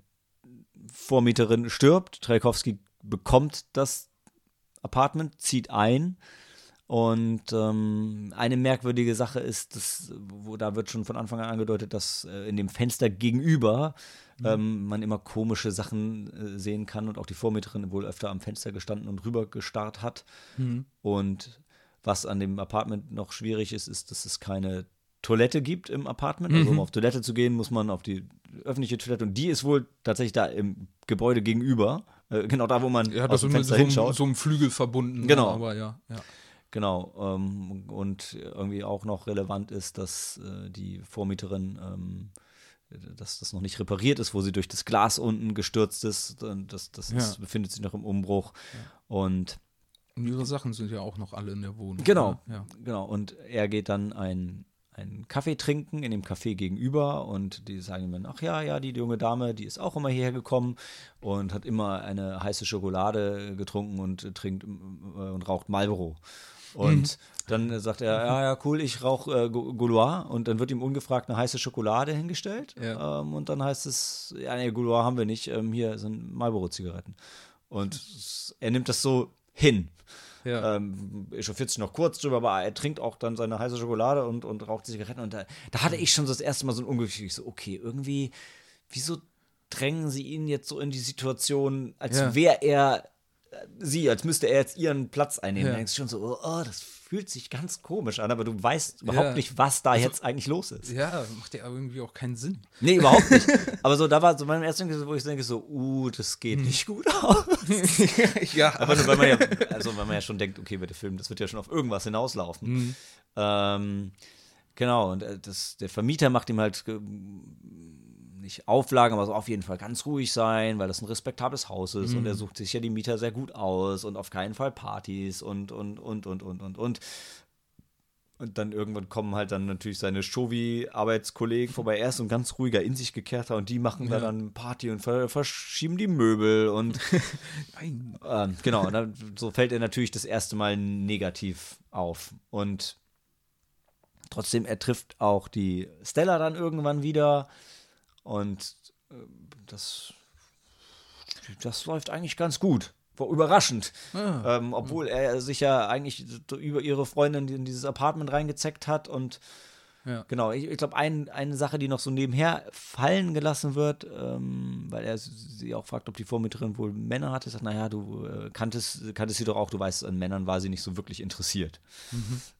Vormieterin stirbt, Tchaikovsky bekommt das Apartment, zieht ein. Und ähm, eine merkwürdige Sache ist, dass, wo da wird schon von Anfang an angedeutet, dass äh, in dem Fenster gegenüber ähm, man immer komische Sachen äh, sehen kann und auch die Vormieterin wohl öfter am Fenster gestanden und rüber gestarrt hat. Und was an dem Apartment noch schwierig ist, ist, dass es keine Toilette gibt im Apartment. Also um auf Toilette zu gehen, muss man auf die öffentliche Toilette und die ist wohl tatsächlich da im Gebäude gegenüber. Äh, genau da, wo man Ja, aus dem ist mit Fenster so, einem- hinschaut. so einem Flügel verbunden. Genau. Aber ja, ja. Genau. Ähm, und irgendwie auch noch relevant ist, dass äh, die Vormieterin, ähm, dass das noch nicht repariert ist, wo sie durch das Glas unten gestürzt ist. Das das Ja. ist, befindet sich noch im Umbruch. Und Und ihre Sachen sind ja auch noch alle in der Wohnung. Genau. oder? Ja. Genau, und er geht dann ein, einen Kaffee trinken in dem Café gegenüber und die sagen ihm dann, ach ja, ja, die junge Dame, die ist auch immer hierher gekommen und hat immer eine heiße Schokolade getrunken und trinkt äh, und raucht Marlboro. Und dann äh, sagt er, ja, ja, cool, ich rauche äh, Gaulois und dann wird ihm ungefragt eine heiße Schokolade hingestellt Ja. ähm, und dann heißt es, ja, nee, Gaulois haben wir nicht, ähm, hier sind Marlboro-Zigaretten. Und er nimmt das so hin Ja. ähm, echauffiert sich noch kurz drüber, aber er trinkt auch dann seine heiße Schokolade und, und raucht Zigaretten. Und da, da hatte ich schon das erste Mal so ein Unglück. Ich so, okay, irgendwie, wieso drängen sie ihn jetzt so in die Situation, als Ja. wäre er äh, sie, als müsste er jetzt ihren Platz einnehmen. Ja. Da denkst du schon so, oh, das fühlt sich ganz komisch an, aber du weißt überhaupt Ja. nicht, was da jetzt eigentlich los ist. ja, macht ja irgendwie auch keinen Sinn. Nee, überhaupt nicht. aber so, da war so mein erster Gedanke, wo ich denke so, uh, das geht Hm. nicht gut aus. ja, Aber nur, weil man ja, also weil man ja schon denkt, okay, bei der Film, das wird ja schon auf irgendwas hinauslaufen. Mhm. Ähm, genau, und äh, das, der Vermieter macht ihm halt nicht Auflagen, aber so auf jeden Fall ganz ruhig sein, weil das ein respektables Haus ist Mhm. und er sucht sich ja die Mieter sehr gut aus und auf keinen Fall Partys und, und, und, und, und, und, und. Und dann irgendwann kommen halt dann natürlich seine Shovi-Arbeitskollegen vorbei. Er ist ein ganz ruhiger, in sich gekehrter und die machen da Ja. dann Party und ver verschieben die Möbel und ähm, genau, und dann, so fällt er natürlich das erste Mal negativ auf. Und trotzdem, er trifft auch die Stella dann irgendwann wieder. Und äh, das, das läuft eigentlich ganz gut. War Überraschend. Ah. Ähm, obwohl er sich ja eigentlich über ihre Freundin in dieses Apartment reingezeckt hat und Ja. Genau, ich, ich glaube, ein, eine Sache, die noch so nebenher fallen gelassen wird, ähm, weil er sie auch fragt, ob die Vormieterin wohl Männer hatte, sagt, naja, du äh, kanntest, kanntest sie doch auch, du weißt, an Männern war sie nicht so wirklich interessiert.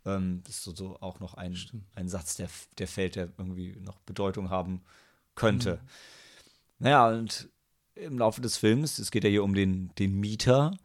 Ähm, das ist so, so auch noch ein, ein Satz, der, der fällt, der irgendwie noch Bedeutung haben könnte. Naja, und im Laufe des Films, es geht ja hier um den, den Mieter,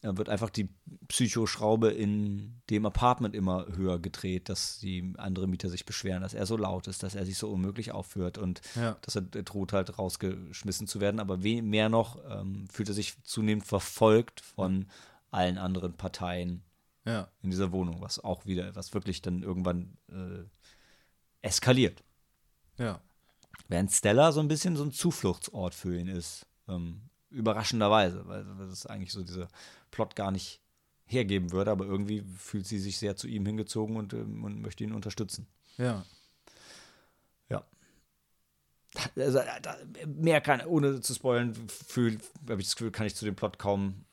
da wird einfach die Psychoschraube in dem Apartment immer höher gedreht, dass die andere Mieter sich beschweren, dass er so laut ist, dass er sich so unmöglich aufführt und Ja. dass er droht halt rausgeschmissen zu werden. Aber mehr noch ähm, fühlt er sich zunehmend verfolgt von allen anderen Parteien Ja. in dieser Wohnung, was auch wieder, was wirklich dann irgendwann äh, eskaliert. Ja. Während Stella so ein bisschen so ein Zufluchtsort für ihn ist. Ähm, überraschenderweise, weil, das eigentlich so dieser Plot gar nicht hergeben würde, aber irgendwie fühlt sie sich sehr zu ihm hingezogen und, ähm, und möchte ihn unterstützen. Ja. Ja. Also, äh, mehr kann, ohne zu spoilen, habe ich das Gefühl, kann ich zu dem Plot kaum,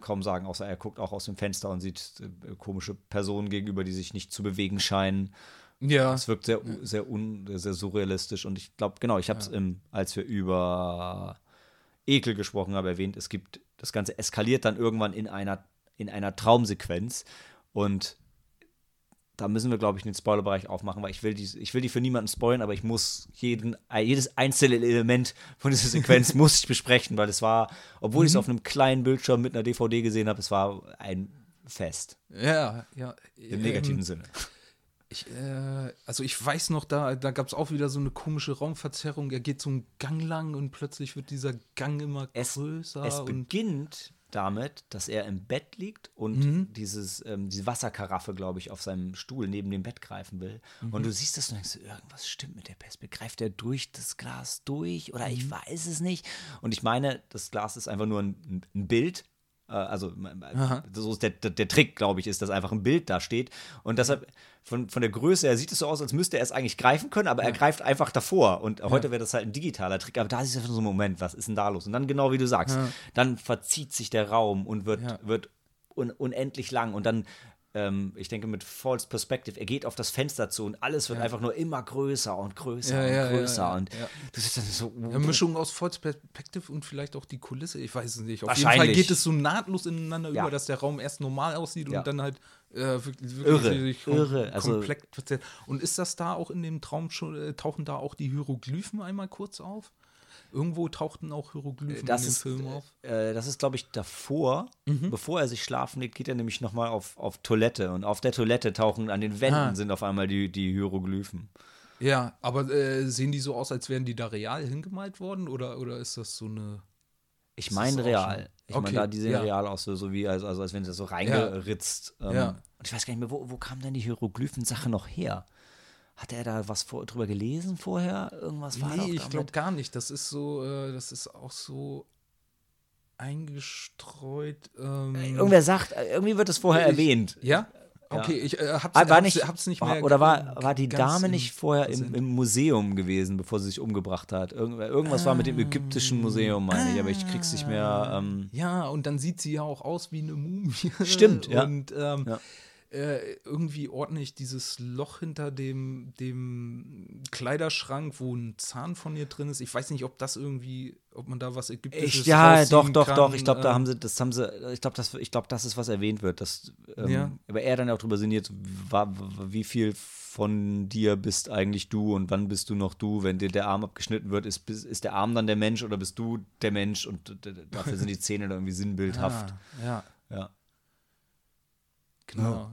kaum sagen, außer er guckt auch aus dem Fenster und sieht äh, komische Personen gegenüber, die sich nicht zu bewegen scheinen. Ja. Es wirkt sehr, sehr, un, sehr surrealistisch und ich glaube, genau, ich habe es, als wir über Ekel gesprochen haben, erwähnt, es gibt, das Ganze eskaliert dann irgendwann in einer, in einer Traumsequenz und da müssen wir, glaube ich, den Spoilerbereich aufmachen, weil ich will, die, ich will die für niemanden spoilen, aber ich muss jeden, jedes einzelne Element von dieser Sequenz muss ich besprechen, weil es war, obwohl ich es auf einem kleinen Bildschirm mit einer DVD gesehen habe, es war ein Fest. Ja, ja. Im negativen Ähm, Sinne. Ich, äh, also ich weiß noch, da, da gab es auch wieder so eine komische Raumverzerrung. Er geht so einen Gang lang und plötzlich wird dieser Gang immer Es, größer. es beginnt damit, dass er im Bett liegt und Mhm. dieses, ähm, diese Wasserkaraffe, glaube ich, auf seinem Stuhl neben dem Bett greifen will. Mhm. Und du siehst das und denkst, irgendwas stimmt mit der Perspektive. Greift er durch das Glas durch oder Mhm. ich weiß es nicht. Und ich meine, das Glas ist einfach nur ein, ein Bild. Äh, Also, so ist der, der, Trick, glaube ich, ist, dass einfach ein Bild da steht. Und deshalb, von, von der Größe her sieht es so aus, als müsste er es eigentlich greifen können, aber er greift einfach davor. Und heute wäre das halt ein digitaler Trick, aber da ist es einfach so ein Moment, was ist denn da los? Und dann genau wie du sagst, dann verzieht sich der Raum und wird, Ja. wird un, unendlich lang. Und dann, ähm, ich denke, mit False Perspective, er geht auf das Fenster zu und alles wird einfach nur immer größer und größer Ja, und ja, ja, größer. ja, und ja. das ist dann so. Eine Mischung aus False Perspective und vielleicht auch die Kulisse. Ich weiß es nicht. Auf jeden Wahrscheinlich. Fall geht es so nahtlos ineinander Ja. über, dass der Raum erst normal aussieht Ja. und dann halt äh, wirklich, wirklich Irre, irre. Also- komplett. Und ist das da auch in dem Traum schon, äh, tauchen da auch die Hieroglyphen einmal kurz auf? Irgendwo tauchten auch Hieroglyphen Das in dem ist, Film auf. äh, das ist, glaube ich, davor. Mhm. Bevor er sich schlafen legt, geht er nämlich nochmal auf, auf Toilette. Und auf der Toilette tauchen an den Wänden Ah. sind auf einmal die, die Hieroglyphen. Ja, aber äh, sehen die so aus, als wären die da real hingemalt worden? Oder, oder ist das so eine. Ich Das meine real. Ich Okay, meine, da, die sehen ja. real aus, so, so wie, also, also als wenn sie so reingeritzt. Ähm, Ja. Und ich weiß gar nicht mehr, wo, wo kam denn die Hieroglyphen-Sache noch her? Hat er da was vor, drüber gelesen vorher? Irgendwas war Nee, ich glaube gar nicht. Das ist so, äh, das ist auch so eingestreut. Ähm, Irgendwer sagt, äh, irgendwie wird es vorher Ich- erwähnt. Ja? Okay, ich äh, hab's, Ah, war hab's, nicht, hab's nicht mehr. oder war, war die Dame nicht vorher im, im Museum gewesen, bevor sie sich umgebracht hat? Irgend, irgendwas war mit dem ägyptischen Museum, meine ich, aber ich krieg's nicht mehr. Ähm, Ja, und dann sieht sie ja auch aus wie eine Mumie. Stimmt, ja. Und ähm, Ja. Äh, irgendwie ordne ich dieses Loch hinter dem, dem Kleiderschrank, wo ein Zahn von ihr drin ist. Ich weiß nicht, ob das irgendwie, ob man da was Ägyptisches ich, ja, doch, doch, kann. doch. Ich glaube, da ähm, haben sie, das haben sie, ich glaube, das, ich glaube, das ist, was erwähnt wird. Dass, ähm, Ja. Aber er dann auch drüber sinniert, wie viel von dir bist eigentlich du und wann bist du noch du, wenn dir der Arm abgeschnitten wird, ist, ist der Arm dann der Mensch oder bist du der Mensch und dafür sind die Zähne dann irgendwie sinnbildhaft. Ah, ja, Ja. Genau.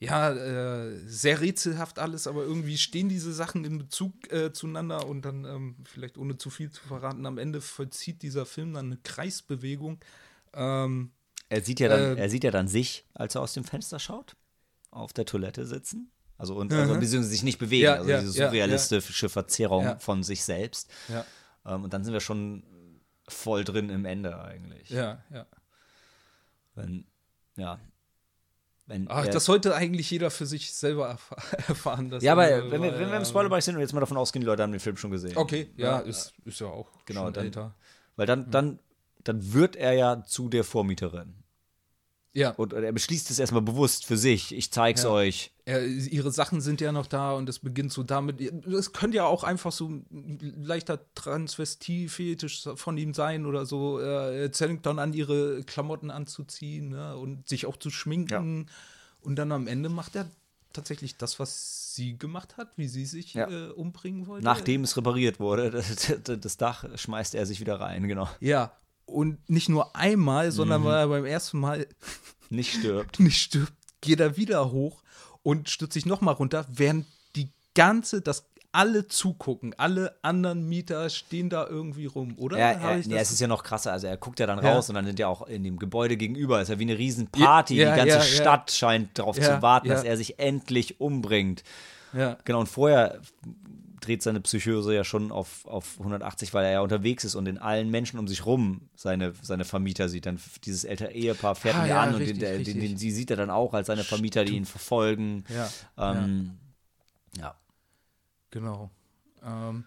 Ja, äh, sehr rätselhaft alles, aber irgendwie stehen diese Sachen in Bezug äh, zueinander und dann, ähm, vielleicht ohne zu viel zu verraten, am Ende vollzieht dieser Film dann eine Kreisbewegung. Ähm, Er sieht ja dann, Äh, er sieht ja dann sich, als er aus dem Fenster schaut, auf der Toilette sitzen. Also und also, beziehungsweise sich nicht bewegen, Ja, also ja, diese ja, surrealistische Verzerrung Ja. von sich selbst. Ähm, und dann sind wir schon voll drin im Ende eigentlich. ja, ja. Wenn, ja. Wenn Ach, das sollte eigentlich jeder für sich selber erfa erfahren. Ja, aber er- wenn wir, wenn wir im Spoilerbereich sind und jetzt mal davon ausgehen, die Leute haben den Film schon gesehen. Okay, ja, ist, ist ja auch Genau, schon dann- älter. Weil dann, dann, dann wird er ja zu der Vormieterin. Ja, Und er beschließt es erstmal bewusst für sich. Ich zeig's Ja. euch. er, ihre Sachen sind ja noch da und es beginnt so damit. Es könnte ja auch einfach so ein leichter Transvestie-Fetisch von ihm sein oder so. Äh, Zellington an ihre Klamotten anzuziehen ne, und sich auch zu schminken. Und dann am Ende macht er tatsächlich das, was sie gemacht hat, wie sie sich Ja. äh, umbringen wollte. Nachdem es repariert wurde, das, das Dach schmeißt er sich wieder rein, genau. Ja, und nicht nur einmal, sondern Mhm. weil er beim ersten Mal Nicht stirbt. nicht stirbt, geht er wieder hoch und stürzt sich nochmal runter, während die ganze, das alle zugucken. Alle anderen Mieter stehen da irgendwie rum, oder? Ja, er, das- es ist ja noch krasser. Also er guckt ja dann Ja. raus und dann sind ja auch in dem Gebäude gegenüber, ist ja wie eine Riesenparty. Ja, Die ganze ja, ja. Stadt scheint darauf Ja, zu warten, ja. dass er sich endlich umbringt. ja. Genau, und vorher dreht seine Psychose ja schon auf, auf 180, weil er ja unterwegs ist und in allen Menschen um sich rum seine, seine Vermieter sieht. Dann dieses ältere Ehepaar fährt Ah, ihn ja, an und richtig, den, der, den, richtig. den, sie sieht er dann auch als seine Vermieter, die ihn verfolgen. Ja, Ähm, ja. Genau. Ähm,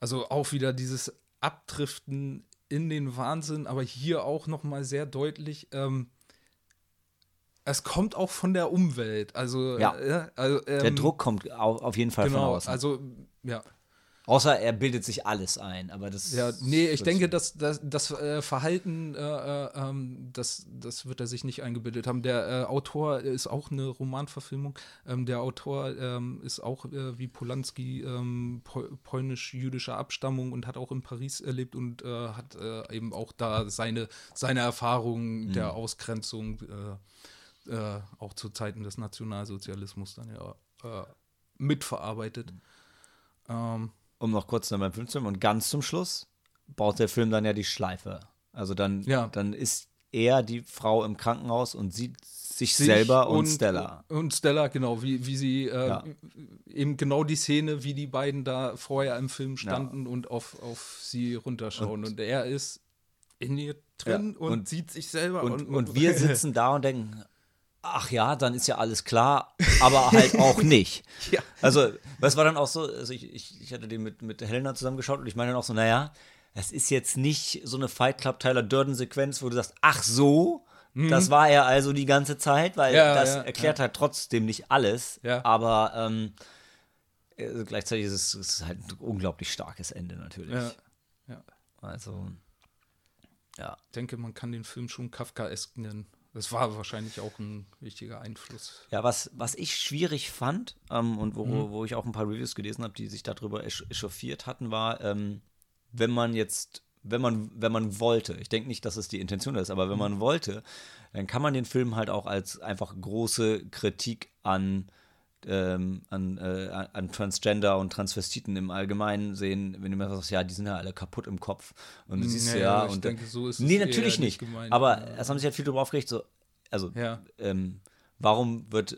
also auch wieder dieses Abdriften in den Wahnsinn, aber hier auch noch mal sehr deutlich. Ähm, es kommt auch von der Umwelt. Also, Ja. äh, also Der ähm, Druck kommt au- auf jeden Fall von Genau, außen. also ja. Außer er bildet sich alles ein, aber das. Ja, nee, ich denke, dass das, das äh, Verhalten, äh, äh, ähm, das, das wird er sich nicht eingebildet haben. Der äh, Autor ist auch eine Romanverfilmung. Ähm, der Autor ähm, ist auch äh, wie Polanski ähm, pol polnisch-jüdischer Abstammung und hat auch in Paris erlebt und äh, hat eben auch da seine, seine Erfahrungen Mhm. der Ausgrenzung äh, äh, auch zu Zeiten des Nationalsozialismus dann ja äh, mitverarbeitet. Ähm, um noch kurz dann beim Film zu. Und ganz zum Schluss baut der Film dann ja die Schleife. Also dann, Ja. dann ist er die Frau im Krankenhaus und sieht sich, sich selber und, Stella. Und Stella, genau, wie, wie sie äh, Ja. eben genau die Szene, wie die beiden da vorher im Film standen und auf, auf sie runterschauen. Und, er ist in ihr drin Ja, und, und- sieht sich selber. Und, und wir sitzen da und denken, ach ja, dann ist ja alles klar, aber halt auch nicht. Ja. Also, das war dann auch so, also ich, ich, ich hatte den mit, mit Helena zusammengeschaut und ich meine dann auch so, naja, es ist jetzt nicht so eine Fight Club Tyler Durden Sequenz, wo du sagst, ach so, das war er also die ganze Zeit, weil Mhm. Ja, das ja, erklärt halt trotzdem nicht alles, aber ähm, äh, gleichzeitig ist es, ist halt ein unglaublich starkes Ende natürlich. ja, ja. Also, ja. Ich denke, man kann den Film schon Kafkaesk nennen. Das war wahrscheinlich auch ein wichtiger Einfluss. Ja, was, was ich schwierig fand ähm, und wo, wo ich auch ein paar Reviews gelesen habe, die sich darüber echauffiert hatten, war, ähm, wenn man jetzt, wenn man, wenn man wollte, ich denke nicht, dass es die Intention ist, aber wenn man wollte, dann kann man den Film halt auch als einfach große Kritik an, ähm, an, äh, an- an Transgender und Transvestiten im Allgemeinen sehen, wenn du mir sagst, ja, die sind ja alle kaputt im Kopf. Und du siehst Nee, ja, ich und denke, so ist Nee, natürlich nicht nicht. gemeint. aber Ja. es haben sich halt viele darüber aufgeregt, so, also Ja. ähm, warum wird,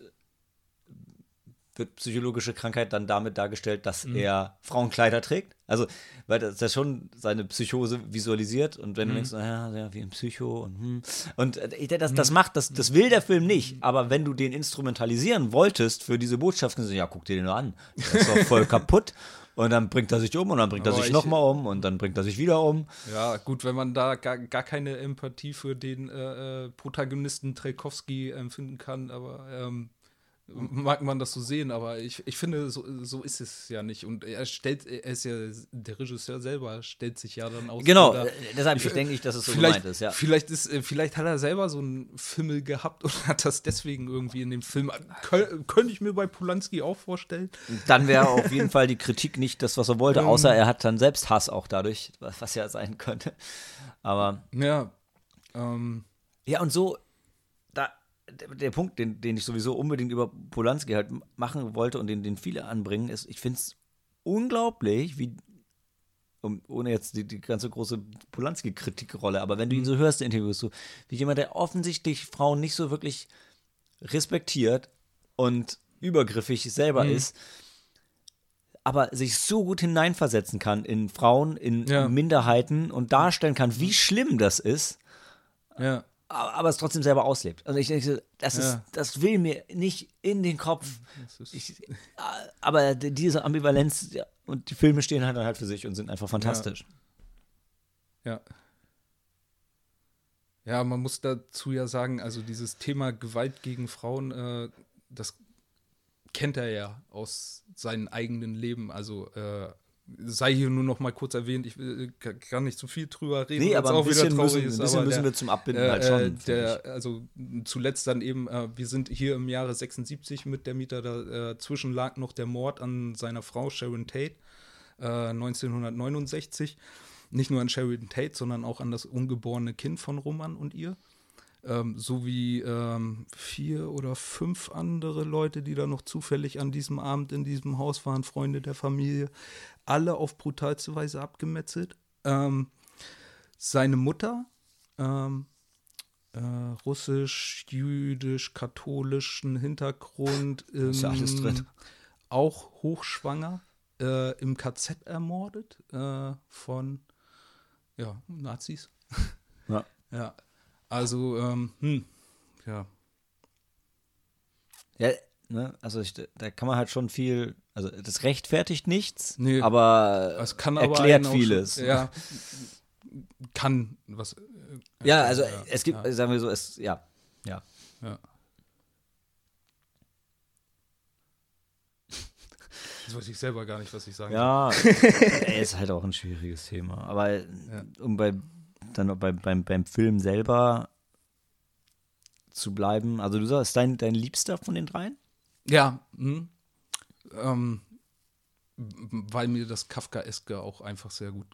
wird psychologische Krankheit dann damit dargestellt, dass Mhm. er Frauenkleider trägt? Also, weil das ja schon seine Psychose visualisiert und Mhm. wenn du denkst, naja, ja, wie ein Psycho und hm. Und äh, ich- das, Mhm. das macht, das, das will der Film nicht, aber wenn du den instrumentalisieren wolltest für diese Botschaften, so, ja, guck dir den nur an. Der ist doch voll kaputt. Und dann bringt er sich um und dann bringt er Aber sich ich- nochmal um und dann bringt er sich wieder um. Ja, gut, wenn man da gar, gar keine Empathie für den äh, äh, Protagonisten Trekowski empfinden kann, aber ähm, mag man das so sehen, aber ich, ich finde, so, so ist es ja nicht. Und er stellt, er ist ja, der Regisseur selber stellt sich ja dann aus. Genau, oder- äh, deshalb ich denke ich, dass es so vielleicht, gemeint ist, ja. vielleicht ist, äh, vielleicht hat er selber so einen Fimmel gehabt und hat das deswegen irgendwie in dem Film. Kö könnte ich mir bei Polanski auch vorstellen. Dann wäre auf jeden Fall die Kritik nicht das, was er wollte, außer er hat dann selbst Hass auch dadurch, was ja sein könnte. Aber Ja. Ähm, ja, und so, da, der, der Punkt, den, den ich sowieso unbedingt über Polanski halt machen wollte und den, den viele anbringen, ist, ich finde es unglaublich, wie, um, ohne jetzt die, die ganze große Polanski-Kritikrolle, aber wenn du ihn so hörst, in Interviews, so, wie jemand, der offensichtlich Frauen nicht so wirklich respektiert und übergriffig selber ist, aber sich so gut hineinversetzen kann in Frauen, in Ja. Minderheiten und darstellen kann, wie schlimm das ist, ja. Aber, aber es trotzdem selber auslebt. Also ich denke, das, ist, Ja. das will mir nicht in den Kopf. Ist, Ich, aber diese Ambivalenz ja, und die Filme stehen halt dann halt für sich und sind einfach fantastisch. Ja. Ja, man muss dazu ja sagen, also dieses Thema Gewalt gegen Frauen, äh, das kennt er ja aus seinem eigenen Leben. Also äh, sei hier nur noch mal kurz erwähnt, ich äh, gar nicht zu viel drüber reden. Nee, aber ein bisschen, müssen, ein ist, bisschen aber müssen der- wir zum Abbinden äh, halt schon. äh, der, also zuletzt dann eben, äh, wir sind hier im Jahre 76 mit der Mieter, dazwischen lag noch der Mord an seiner Frau Sharon Tate äh, 1969. Nicht nur an Sharon Tate, sondern auch an das ungeborene Kind von Roman und ihr. Ähm, sowie ähm, vier oder fünf andere Leute, die da noch zufällig an diesem Abend in diesem Haus waren, Freunde der Familie, alle auf brutalste Weise abgemetzelt. Ähm, seine Mutter, ähm, äh, russisch, jüdisch, katholischen Hintergrund, Ist ja alles drin. auch hochschwanger, äh, im KZ ermordet äh, von ja, Nazis. Ja. Ja, also, ähm, hm, ja. Ja, ne, also ich, da kann man halt schon viel, also das rechtfertigt nichts, Nee. aber Es kann aber erklärt vieles. Schon, ja, kann was. äh, Ja, also ja, es gibt, ja. sagen wir so, es, ja, ja. Ja. Jetzt weiß ich selber gar nicht, was ich sagen Ja, ey, ist halt auch ein schwieriges Thema. Aber um bei, dann bei, beim, beim Film selber zu bleiben, also du sagst, dein, dein Liebster von den dreien? Ja, hm. ähm, weil mir das Kafkaeske auch einfach sehr gut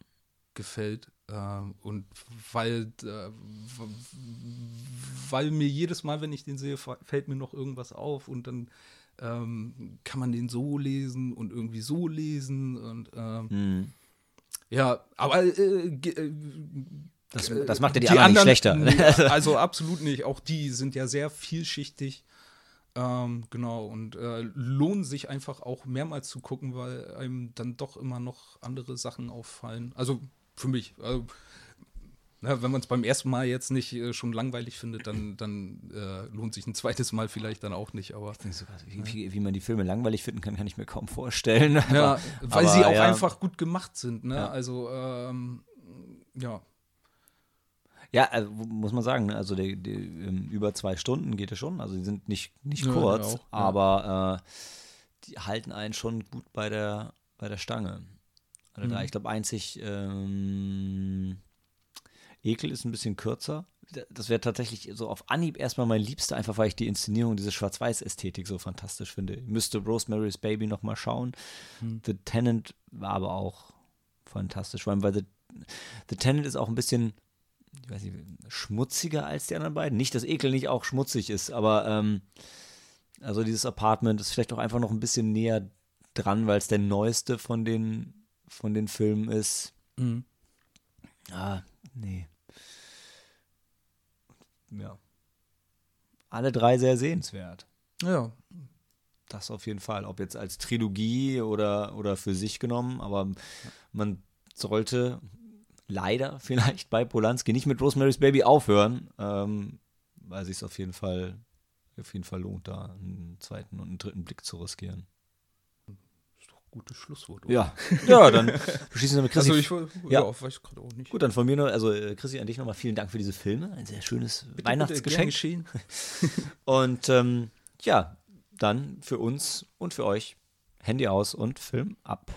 gefällt ähm, und weil, äh, weil mir jedes Mal, wenn ich den sehe, fällt mir noch irgendwas auf und dann ähm, kann man den so lesen und irgendwie so lesen und ähm, Hm. ja, aber äh, ge- äh, Das, äh, das macht ja die, anderen nicht schlechter. nee, also absolut nicht. Auch die sind ja sehr vielschichtig. Ähm, genau, und äh, lohnen sich einfach auch mehrmals zu gucken, weil einem dann doch immer noch andere Sachen auffallen. Also für mich. Also, na, wenn man es beim ersten Mal jetzt nicht äh, schon langweilig findet, dann, dann äh, lohnt sich ein zweites Mal vielleicht dann auch nicht. Aber Wie, wie, wie man die Filme langweilig finden kann, kann ich mir kaum vorstellen. ja, Aber- weil aber sie auch ja. einfach gut gemacht sind. Ne? Ja. Also ähm, ja. Ja, also, muss man sagen, ne? also die, die, ähm, über zwei Stunden geht es schon. Also die sind nicht, nicht Ja, kurz, auch, ja. aber äh, die halten einen schon gut bei der, bei der Stange. Alle Mhm. drei. Ich glaube, einzig ähm, Ekel ist ein bisschen kürzer. Das wäre tatsächlich so auf Anhieb erstmal mein Liebster, einfach weil ich die Inszenierung, diese Schwarz-Weiß-Ästhetik so fantastisch finde. Ich müsste Rosemary's Baby noch mal schauen. Mhm. The Tenant war aber auch fantastisch, weil The, The Tenant ist auch ein bisschen, ich weiß nicht, schmutziger als die anderen beiden. Nicht, dass Ekel nicht auch schmutzig ist, aber ähm, also dieses Apartment ist vielleicht auch einfach noch ein bisschen näher dran, weil es der neueste von den, von den Filmen ist. Mhm. Ah, nee. Ja. Alle drei sehr sehenswert. Ja, Das auf jeden Fall. Ob jetzt als Trilogie oder, oder für sich genommen, aber man sollte leider vielleicht bei Polanski nicht mit Rosemary's Baby aufhören, ähm, weil sich es auf jeden Fall auf jeden Fall lohnt, da einen zweiten und einen dritten Blick zu riskieren. gutes Schlusswort. oder? Ja, ja, dann beschließen wir mit Chrissy. Also ich ja, Ja. weiß gerade auch nicht. Gut, dann von mir noch, also äh, Chrissy, an dich nochmal vielen Dank für diese Filme. Ein sehr schönes Bitte, Weihnachtsgeschenk. Bitte. Und ähm, ja, dann für uns und für euch Handy aus und Film ab.